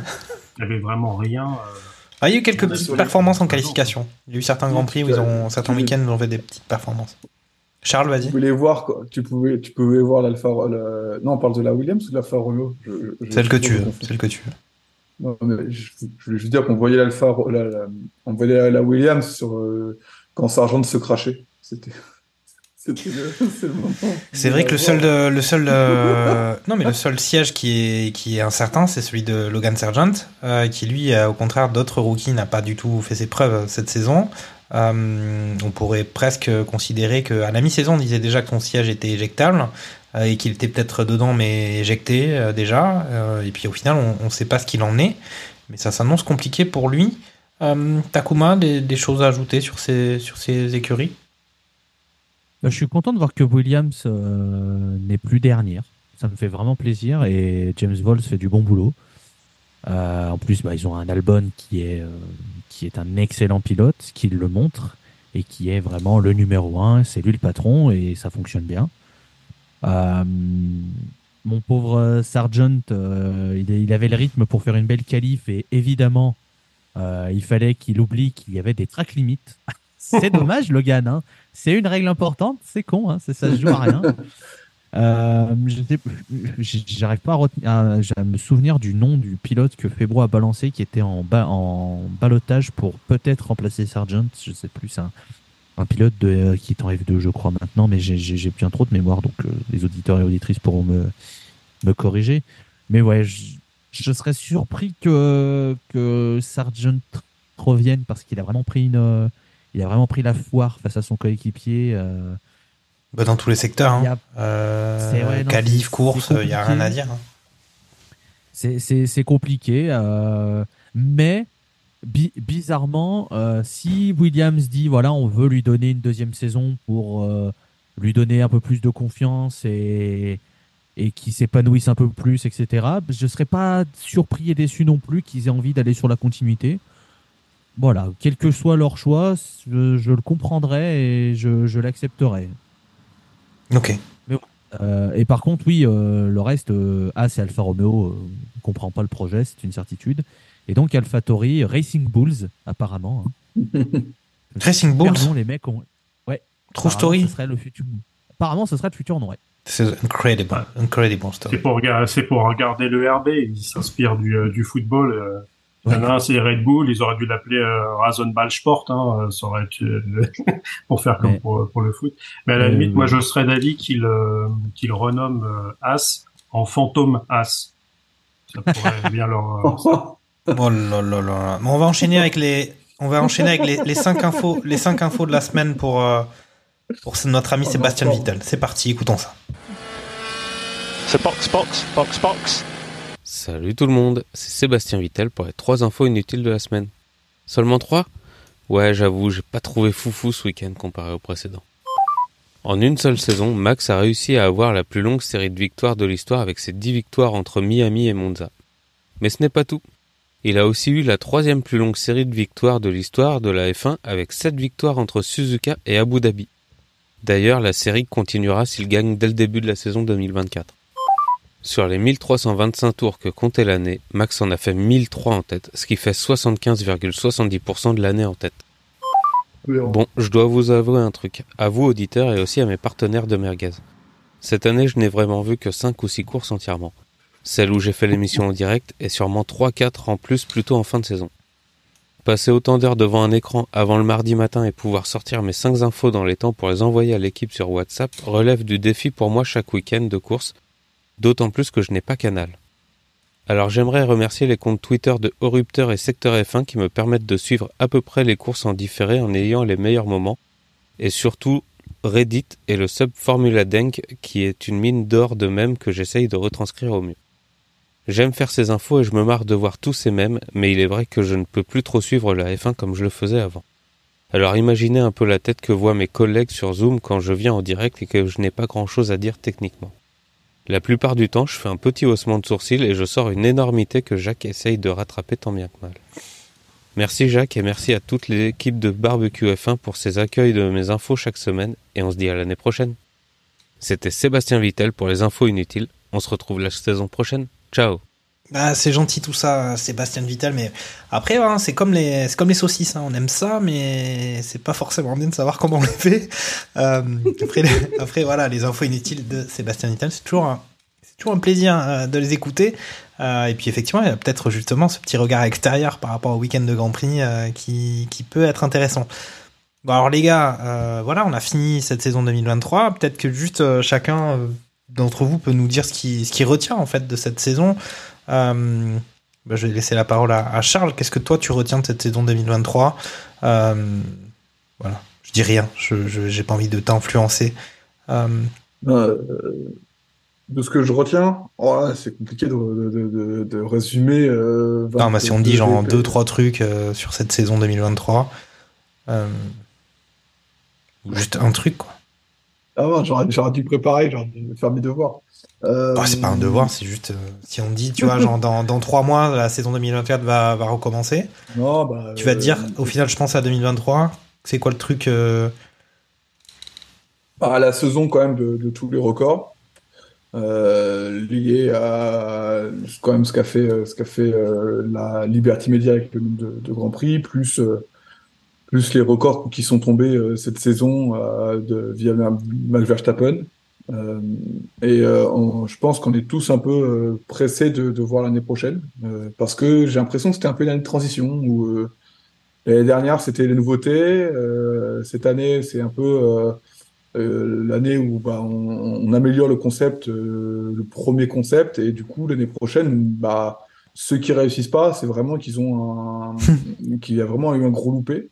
T'avais vraiment rien. euh, Ah, il y a eu quelques petites performances en qualification. Il y a eu certains grands prix où ils ont, certains week-ends où ils ont fait des petites performances. Charles, vas-y. Tu pouvais voir, quoi. tu pouvais, tu pouvais voir l'Alfa, le- non, on parle de la Williams ou de l'Alfa Romeo? Je- je- Celle que tu veux. Celle que tu veux. Je, voulais juste dire qu'on voyait l'Alpha, la, on voyait la, Williams sur, euh, quand Sargent se crachait. C'était, c'est vrai que le seul, euh, euh, non mais le seul siège qui est qui est incertain, c'est celui de Logan Sargent, qui lui, au contraire d'autres rookies, n'a pas du tout fait ses preuves cette saison. On pourrait presque considérer que à la mi-saison, on disait déjà que son siège était éjectable et qu'il était peut-être dedans mais éjecté euh, déjà. Euh, et puis au final, on ne sait pas ce qu'il en est, mais ça s'annonce compliqué pour lui. Euh, Takuma, des, choses à ajouter sur ces écuries? Je suis content de voir que Williams euh, n'est plus dernière. Ça me fait vraiment plaisir et James Vols fait du bon boulot. Euh, en plus, bah, ils ont un Albon qui est, euh, qui est un excellent pilote, qui le montre et qui est vraiment le numéro un. C'est lui le patron et ça fonctionne bien. Euh, mon pauvre euh, Sargent, euh, il, il avait le rythme pour faire une belle qualif et évidemment, il fallait qu'il oublie qu'il y avait des track limites. c'est dommage, Logan. Hein. C'est une règle importante, c'est con, hein, c'est- ça se joue à rien. Euh, J'arrive pas à, retenir- à- à me souvenir du nom du pilote que Febro a balancé qui était en, ba- en balotage pour peut-être remplacer Sargent. Je sais plus, c'est un, un pilote de, euh, qui est en F2, je crois, maintenant, mais j'ai- bien trop de mémoire, donc euh, les auditeurs et auditrices pourront me, me corriger. Mais ouais, je, je serais surpris que, que Sargent revienne parce qu'il a vraiment pris une. euh, il a vraiment pris la foire face à son coéquipier. euh, Bah, dans tous les secteurs. Hein. A- Euh, non, c'est- course, il n'y a rien à dire. hein. C'est- C'est c'est compliqué, euh, mais bi- bizarrement, euh, si Williams dit voilà, on veut lui donner une deuxième saison pour euh, lui donner un peu plus de confiance et, et qu'il s'épanouisse un peu plus, etc., je ne serais pas surpris et déçu non plus qu'ils aient envie d'aller sur la continuité. Voilà, quel que soit leur choix, je, je le comprendrai et je, je l'accepterai. Ok. Mais. Euh, et par contre, oui, le reste, As et Alfa Romeo, on comprend pas le projet, c'est une certitude. Et donc AlphaTauri, Racing Bulls, apparemment. hein. Racing Bulls nom, les mecs ont. Ouais. True Apparemment, story ce serait le futur. Apparemment, ce serait le futur nom, ouais. C'est incredible. Incredible C'est story. pour, regarder- c'est pour regarder le RB, ils s'inspirent du, euh, du football. euh. Il y en a un, c'est Red Bull, ils auraient dû l'appeler euh, Rasenball Sport, hein, ça aurait été, euh, pour faire comme pour, pour le foot. Mais à la Euh, limite, moi je serais d'avis qu'il euh, qu'il renomme euh, As en fantôme as. Ça pourrait bien leur. Oh là là là. Bon, on va enchaîner avec les, on va enchaîner avec les, les cinq infos, les cinq infos de la semaine pour, euh, pour notre ami Sébastien Vittel. C'est parti, écoutons ça. Box, box, box, box. Salut tout le monde, c'est Sébastien Vittel pour les trois infos inutiles de la semaine. Seulement trois? Ouais, j'avoue, j'ai pas trouvé foufou ce week-end comparé au précédent. En une seule saison, Max a réussi à avoir la plus longue série de victoires de l'histoire avec ses 10 victoires entre Miami et Monza. Mais ce n'est pas tout. Il a aussi eu la troisième plus longue série de victoires de l'histoire de la F1 avec 7 victoires entre Suzuka et Abu Dhabi. D'ailleurs, la série continuera s'il gagne dès le début de la saison 2024. Sur les 1325 tours que comptait l'année, Max en a fait 1003 en tête, ce qui fait 75,70% de l'année en tête. Bon, je dois vous avouer un truc, à vous auditeurs et aussi à mes partenaires de Merguez. Cette année, je n'ai vraiment vu que 5 ou 6 courses entièrement. Celle où j'ai fait l'émission en direct et sûrement 3-4 en plus plutôt en fin de saison. Passer autant d'heures devant un écran avant le mardi matin et pouvoir sortir mes 5 infos dans les temps pour les envoyer à l'équipe sur WhatsApp relève du défi pour moi chaque week-end de course, d'autant plus que je n'ai pas canal. Alors j'aimerais remercier les comptes Twitter de Horrupteur et Secteur F1 qui me permettent de suivre à peu près les courses en différé en ayant les meilleurs moments, et surtout Reddit et le sub Formula Denk qui est une mine d'or de mèmes que j'essaye de retranscrire au mieux. J'aime faire ces infos et je me marre de voir tous ces mèmes, mais il est vrai que je ne peux plus trop suivre la F1 comme je le faisais avant. Alors imaginez un peu la tête que voient mes collègues sur Zoom quand je viens en direct et que je n'ai pas grand chose à dire techniquement. La plupart du temps, je fais un petit haussement de sourcil et je sors une énormité que Jacques essaye de rattraper tant bien que mal. Merci Jacques et merci à toute l'équipe de Barbecue F1 pour ces accueils de mes infos chaque semaine et on se dit à l'année prochaine. C'était Sébastien Vittel pour les infos inutiles. On se retrouve la saison prochaine. Ciao Bah, c'est gentil tout ça, Sébastien Vittel, mais après, hein, c'est comme les, comme les saucisses, hein, on aime ça, mais c'est pas forcément bien de savoir comment on les fait. Euh, après, voilà, les infos inutiles de Sébastien Vittel, c'est toujours un, toujours un plaisir euh, de les écouter. Euh, et puis effectivement, il y a peut-être justement ce petit regard extérieur par rapport au week-end de Grand Prix qui, qui peut être intéressant. Bon alors les gars, voilà, on a fini cette saison 2023. Peut-être que juste chacun d'entre vous peut nous dire ce qui, ce qui retient en fait de cette saison. Euh, bah, je vais laisser la parole à, à Charles. Qu'est-ce que toi tu retiens de cette saison 2023 Euh, Voilà, je dis rien. Je j'ai pas envie de t'influencer. Euh, de ce que je retiens, oh c'est compliqué de, de, de, résumer. Non, mais si on dit genre 22 deux trois trucs sur cette saison 2023, euh, ou juste un truc quoi. Ah j'aurais dû préparer, j'aurais dû faire mes devoirs. Euh, Oh, c'est pas un devoir, c'est juste euh, si on dit, tu vois, genre dans, dans trois mois, la saison 2024 va, va recommencer. Non, bah, tu vas te euh, dire, au final, je pense à 2023. C'est quoi le truc euh, à la saison quand même de, de tous les records euh, liés à quand même ce qu'a fait euh, ce qu'a fait euh, la Liberty Media avec le nombre de, de Grands Prix plus euh, plus les records qui sont tombés euh, cette saison euh, de, via Max Verstappen. Euh, et euh, on- je pense qu'on est tous un peu euh, pressés de, de voir l'année prochaine euh, parce que j'ai l'impression que c'était un peu une année de transition où euh, l'année dernière c'était les nouveautés euh, cette année c'est un peu l'année où bah, on, on améliore le concept, euh, le premier concept, et du coup l'année prochaine, bah, ceux qui réussissent pas, c'est vraiment qu'ils ont un, qu'il y a vraiment eu un gros loupé,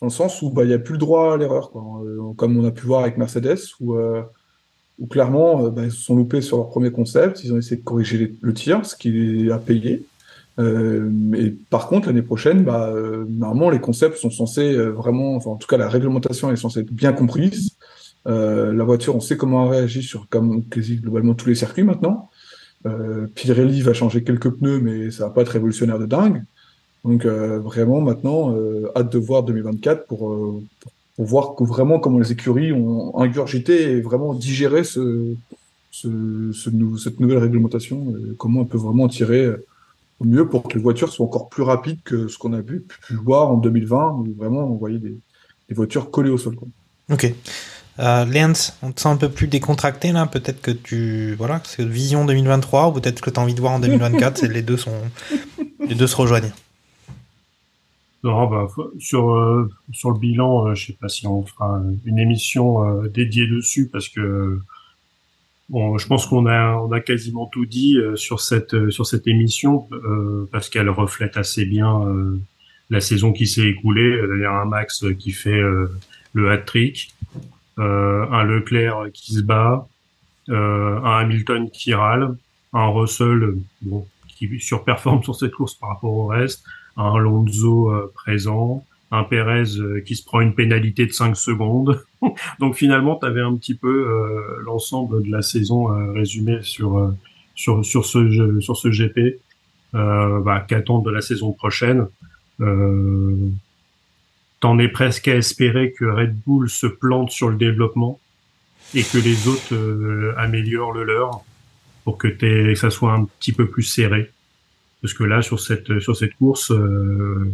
dans le sens où bah, il y a plus le droit à l'erreur. Euh, comme on a pu voir avec Mercedes, où, euh, où clairement euh, bah, ils se sont loupés sur leur premier concept, ils ont essayé de corriger les- le tir, ce qui a payé. Euh, par contre, l'année prochaine, bah, euh, normalement, les concepts sont censés euh, vraiment, enfin, en tout cas, la réglementation est censée être bien comprise. La voiture, on sait comment elle réagit sur comme quasi globalement tous les circuits maintenant. Euh, Pirelli va changer quelques pneus, mais ça va pas être révolutionnaire de dingue. Donc euh, vraiment maintenant, euh, hâte de voir 2024 pour, euh, pour, pour voir que vraiment comment les écuries ont ingurgité et vraiment digéré ce, ce, ce nou- cette nouvelle réglementation, comment elles peuvent vraiment en tirer au mieux pour que les voitures soient encore plus rapides que ce qu'on a pu, pu voir en 2020, où vraiment on voyait des, des voitures collées au sol. Quoi. Ok. Euh, on te sent un peu plus décontracté là. Peut-être que tu. Voilà, c'est vision 2023 ou peut-être que tu as envie de voir en 2024. c'est- les, deux sont, les deux se rejoignent. Non, bah, sur euh, sur le bilan, euh, je sais pas si on fera une émission euh, dédiée dessus parce que Bon, je pense qu'on a, on a quasiment tout dit euh, sur cette sur cette émission parce qu'elle reflète assez bien la saison qui s'est écoulée. A un Max qui fait le hat-trick, un Leclerc qui se bat, un Hamilton qui râle, un Russell bon, qui surperforme sur cette course par rapport au reste, un Alonso euh, présent, un Perez euh, qui se prend une pénalité de 5 secondes. Donc finalement, tu avais un petit peu euh, l'ensemble de la saison euh, résumé sur sur sur ce sur ce GP. Bah, de la saison prochaine T'en es presque à espérer que Red Bull se plante sur le développement et que les autres améliorent le leur pour que, que ça soit un petit peu plus serré. Parce que là, sur cette sur cette course, euh,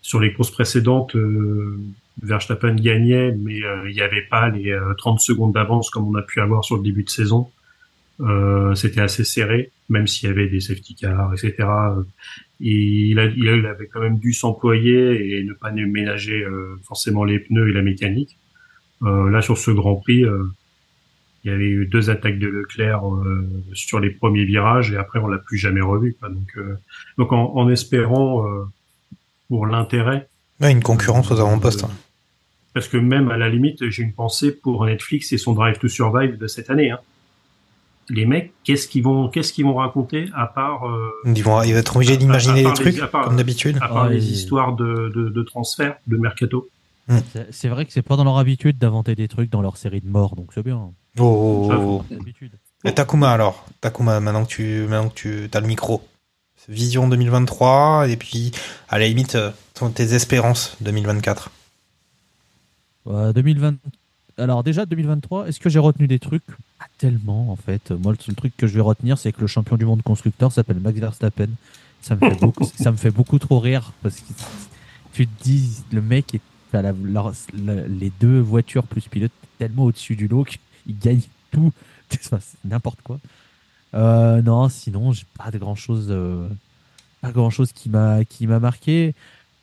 sur les courses précédentes, euh, Verstappen gagnait, mais euh, il n'y avait pas les euh, 30 secondes d'avance comme on a pu avoir sur le début de saison. Euh, C'était assez serré, même s'il y avait des safety cars, etc. Et il, il avait quand même dû s'employer et ne pas ménager euh, forcément les pneus et la mécanique. Euh, là, sur ce Grand Prix, il y avait eu deux attaques de Leclerc euh, sur les premiers virages et après on l'a plus jamais revu. Quoi. Donc, euh, donc en, en espérant euh, pour l'intérêt. Ouais, une concurrence aux avant-postes. hein. Parce que même à la limite, j'ai une pensée pour Netflix et son Drive to Survive de cette année. Hein. Les mecs, qu'est-ce qu'ils vont, qu'est-ce qu'ils vont raconter à part euh, Ils vont, ils vont être obligés d'imaginer des trucs, les- à part- comme d'habitude. À part Ah, les et- histoires de, de, de transfert, de mercato. C'est- C'est vrai que c'est pas dans leur habitude d'inventer des trucs dans leur série de morts, donc c'est bien. Oh, oh, oh. Et Takuma alors Takuma, maintenant que tu, maintenant que tu as le micro. Vision 2023, et puis, à la limite, euh, ton- tes espérances 2024. Euh, 2020. Alors déjà 2023, est-ce que j'ai retenu des trucs? Pas tellement en fait. Moi le seul truc que je vais retenir c'est que le champion du monde constructeur s'appelle Max Verstappen. Ça me fait beaucoup, ça me fait beaucoup trop rire parce que tu te dis le mec est à la- leur- la- les deux voitures plus pilote tellement au-dessus du lot qu'il gagne tout. Enfin, c'est n'importe quoi. Euh, non, sinon j'ai pas de grand chose, pas grand chose qui m'a qui m'a marqué.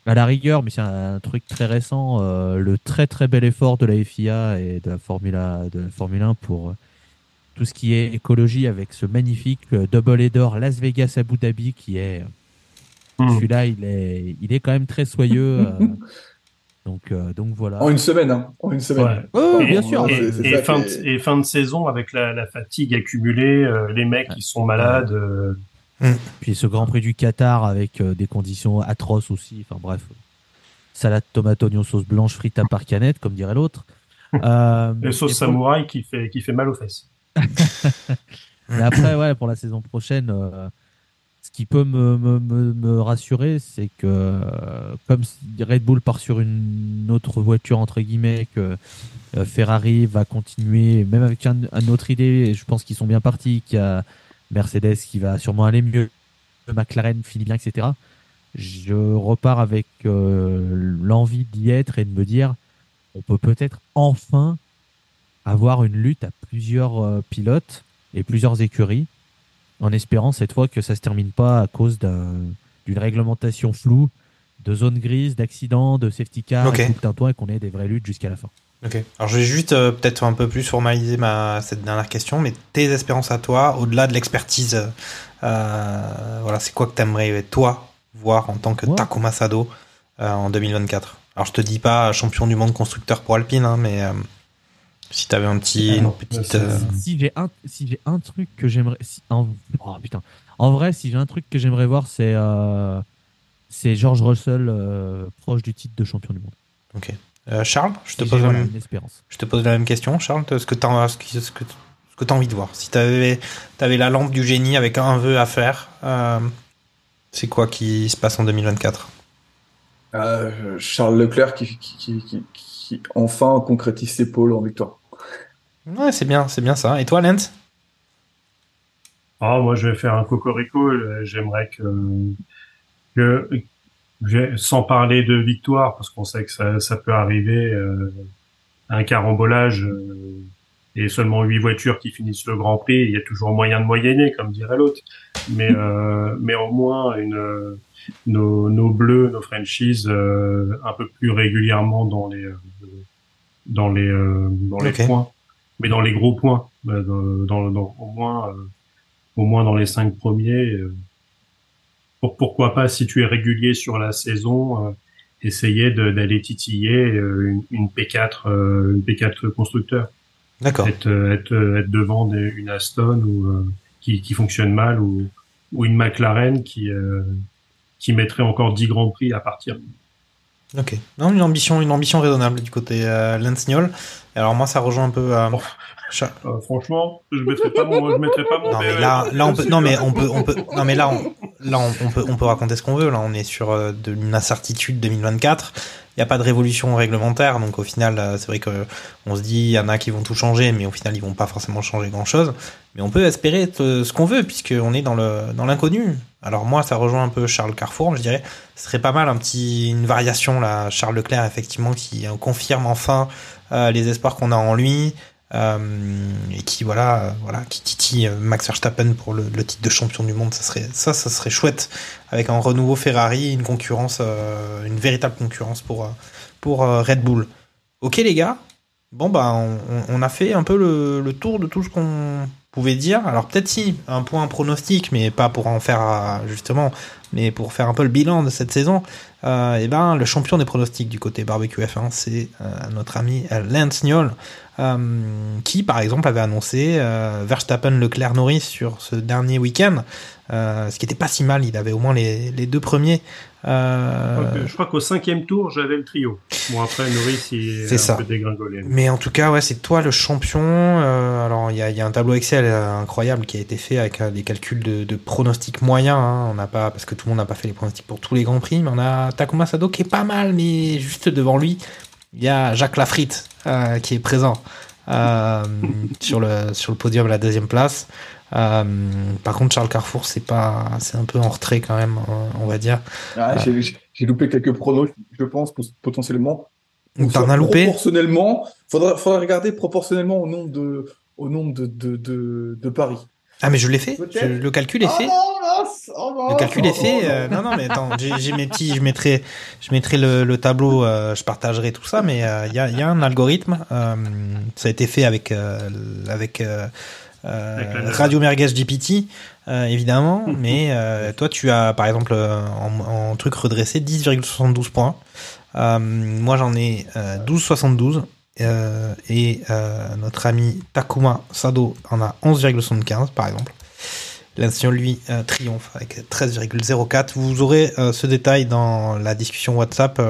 À la rigueur, mais c'est un, truc très récent, euh, le très très bel effort de la FIA et de la Formule, de la Formule 1 pour euh, tout ce qui est écologie avec ce magnifique euh, double header Las Vegas Abu Dhabi qui est Hmm. celui-là il est il est quand même très soyeux euh, donc euh, donc voilà En une semaine, hein. En une semaine. Ouais. Et- bien sûr. Et, C'est- c'est et ça fin de, et fin de saison avec la, la fatigue accumulée, euh, les mecs qui sont malades. euh, puis ce Grand Prix du Qatar avec euh, des conditions atroces aussi enfin bref salade tomate oignon sauce blanche frite à par canette comme dirait l'autre euh, et pour- samouraï qui fait, qui fait mal aux fesses. Mais après, ouais, pour la saison prochaine, euh, ce qui peut me, rassurer, c'est que euh, comme Red Bull part sur une autre voiture, entre guillemets, que euh, Ferrari va continuer, même avec un, autre idée, et je pense qu'ils sont bien partis, qu'il y a Mercedes qui va sûrement aller mieux, McLaren finit bien, etc. Je repars avec euh, l'envie d'y être et de me dire, on peut peut-être enfin avoir une lutte à plusieurs pilotes et plusieurs écuries, en espérant cette fois que ça se termine pas à cause d'un- d'une réglementation floue, de zones grises, d'accidents, de safety car, Ok. et et qu'on ait des vraies luttes jusqu'à la fin. Ok. Alors je vais juste euh, peut-être un peu plus formaliser ma cette dernière question, mais tes espérances à toi, au-delà de l'expertise, euh, euh, voilà, c'est quoi que t'aimerais toi voir en tant que Takuma Sado euh, en 2024 Alors je te dis pas champion du monde constructeur pour Alpine, hein, mais si t'avais un petit, une petite. euh, Si j'ai un, si j'ai un truc que j'aimerais, si, en, oh, putain, en vrai, si j'ai un truc que j'aimerais voir, c'est euh, c'est George Russell euh, proche du titre de champion du monde. Ok. Euh, Charles, je te Si pose la même, espérance. je te pose la même question, Charles. Ce que t'as, ce que, ce que, ce que t'as envie de voir. Si t'avais, t'avais la lampe du génie avec un vœu à faire, euh, c'est quoi qui se passe en 2024 Euh, Charles Leclerc qui, qui, qui, qui- qui enfin concrétise ses pôles en victoire. Ouais, c'est bien, c'est bien ça. Et toi, Lens Ah, moi, je vais faire un cocorico. euh, J'aimerais que, que, sans parler de victoire, parce qu'on sait que ça, ça peut arriver, euh, un carambolage euh, et seulement huit voitures qui finissent le Grand Prix, il y a toujours moyen de moyenner, comme dirait l'autre. Mais, euh, mais au moins une, nos, nos bleus, nos franchises, euh, un peu plus régulièrement dans les, dans les, dans les points. Mais dans les gros points, bah, dans, dans, dans- au moins, euh, au moins dans les cinq premiers. euh, pour, pourquoi pas, si tu es régulier sur la saison, euh, essayer d'aller titiller euh, une, une P4, euh, une P4 constructeur. D'accord. Être, euh, être, être devant des- une Aston ou euh, qui, qui fonctionne mal ou, ou une McLaren qui, euh, qui mettrait encore 10 grands prix à partir. Ok. Non, une ambition, une ambition raisonnable du côté euh, Niol. Alors moi, ça rejoint un peu. euh, Cha- Euh, franchement, je mettrais pas mon, je mettrais pas mon. Non mais BE. là, là on peut, non mais on peut, on peut, non mais là, on, là on, on peut, on peut raconter ce qu'on veut. Là, on est sur euh, de une incertitude 2024. N'y a pas de révolution réglementaire, donc au final, euh, c'est vrai que on se dit, il y en a qui vont tout changer, mais au final, ils vont pas forcément changer grand chose. Mais on peut espérer euh, ce qu'on veut, puisqu'on est dans le, dans l'inconnu. Alors moi, ça rejoint un peu Charles Carrefour, je dirais. Ce serait pas mal un petit, une variation là, Charles Leclerc effectivement qui confirme enfin euh, les espoirs qu'on a en lui. Euh, et qui voilà voilà qui titille euh, Max Verstappen pour le, titre de champion du monde. Ça serait ça ça serait chouette. Avec un renouveau Ferrari une concurrence euh, une véritable concurrence pour pour Red Bull. Ok les gars. Bon bah on, a fait un peu le, le tour de tout ce qu'on pouvait dire. Alors peut-être si un point pronostic mais pas pour en faire justement mais pour faire un peu le bilan de cette saison euh, et ben le champion des pronostics du côté barbecue F1 c'est euh, notre ami euh, Lance Niol qui par exemple avait annoncé Verstappen Leclerc Norris sur ce dernier week-end. Ce qui était pas si mal il avait au moins les deux premiers euh, Je crois qu'au cinquième tour, j'avais le trio. Bon, après, Norris, il est, un ça. peu dégringolé. Mais en tout cas, ouais, c'est toi le champion. Euh, alors, il y a, il y a un tableau Excel euh, incroyable qui a été fait avec des calculs de, de pronostics moyens. hein. On n'a pas, parce que tout le monde n'a pas fait les pronostics pour tous les grands prix, mais on a Takuma Sado qui est pas mal, mais juste devant lui, il y a Jacques Lafritte euh, qui est présent sur le sur le podium à la deuxième place. Euh, par contre, Charles Carrefour, c'est pas, c'est un peu en retrait quand même, euh, on va dire. Ah, j'ai- loupé quelques pronos, je pense, pot- potentiellement. T'en as loupé Proportionnellement, faudrait, faudrait regarder proportionnellement au nombre de, au nombre de, de, de, de paris. Ah, mais je l'ai fait. Peut-être. Je- le calcul est Oh fait. oh Le calcul est oh fait. non. euh, non, non, mais attends, j'ai mes petits, je mettrai, je mettrai le, le tableau, euh, je partagerai tout ça, mais euh, il y, a, y a un algorithme. euh, ça a été fait avec euh, avec, euh. Radio Merguez GPT, euh, évidemment. mais euh, toi, tu as par exemple en, en truc redressé 10,72 points. Moi, j'en ai euh, 12,72. Euh, et notre ami Takuma Sado en a 11,75 par exemple. L'ancien, lui, triomphe avec 13,04. Vous aurez ce détail dans la discussion WhatsApp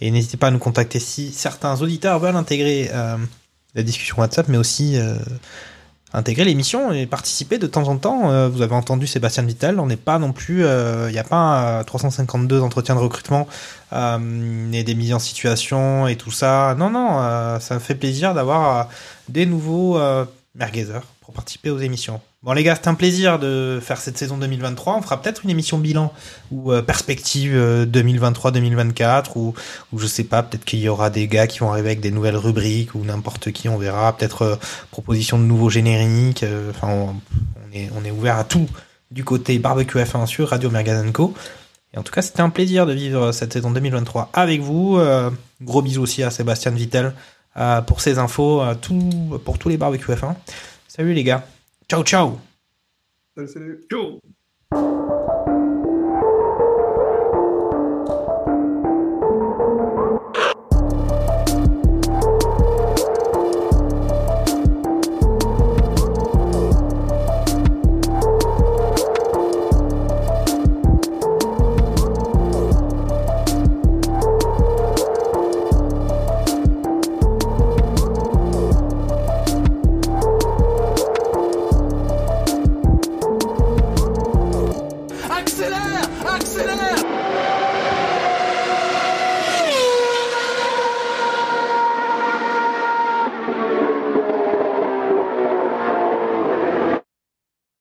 et n'hésitez pas à nous contacter si certains auditeurs veulent intégrer la discussion WhatsApp, mais aussi intégrer l'émission et participer de temps en temps. Euh, vous avez entendu Sébastien Vittel, on n'est pas non plus, euh, il n'y a pas euh, 352 entretiens de recrutement euh, et des mises en situation et tout ça. Non, non, euh, ça me fait plaisir d'avoir euh, des nouveaux euh, merguezers pour participer aux émissions. Bon les gars, c'est un plaisir de faire cette saison 2023. On fera peut-être une émission bilan ou euh, perspective euh, 2023-2024 ou, ou je sais pas, peut-être qu'il y aura des gars qui vont arriver avec des nouvelles rubriques ou n'importe qui, on verra. Peut-être euh, proposition de nouveaux génériques. euh, Enfin, on, est, ouvert à tout du côté barbecue F1 sur Radio Mergaz Co. Et en tout cas, c'était un plaisir de vivre cette saison 2023 avec vous. Euh, gros bisous aussi à Sébastien Vittel euh, pour ses infos, euh, tout, pour tous les barbecues F1. Salut les gars. Ciao, ciao.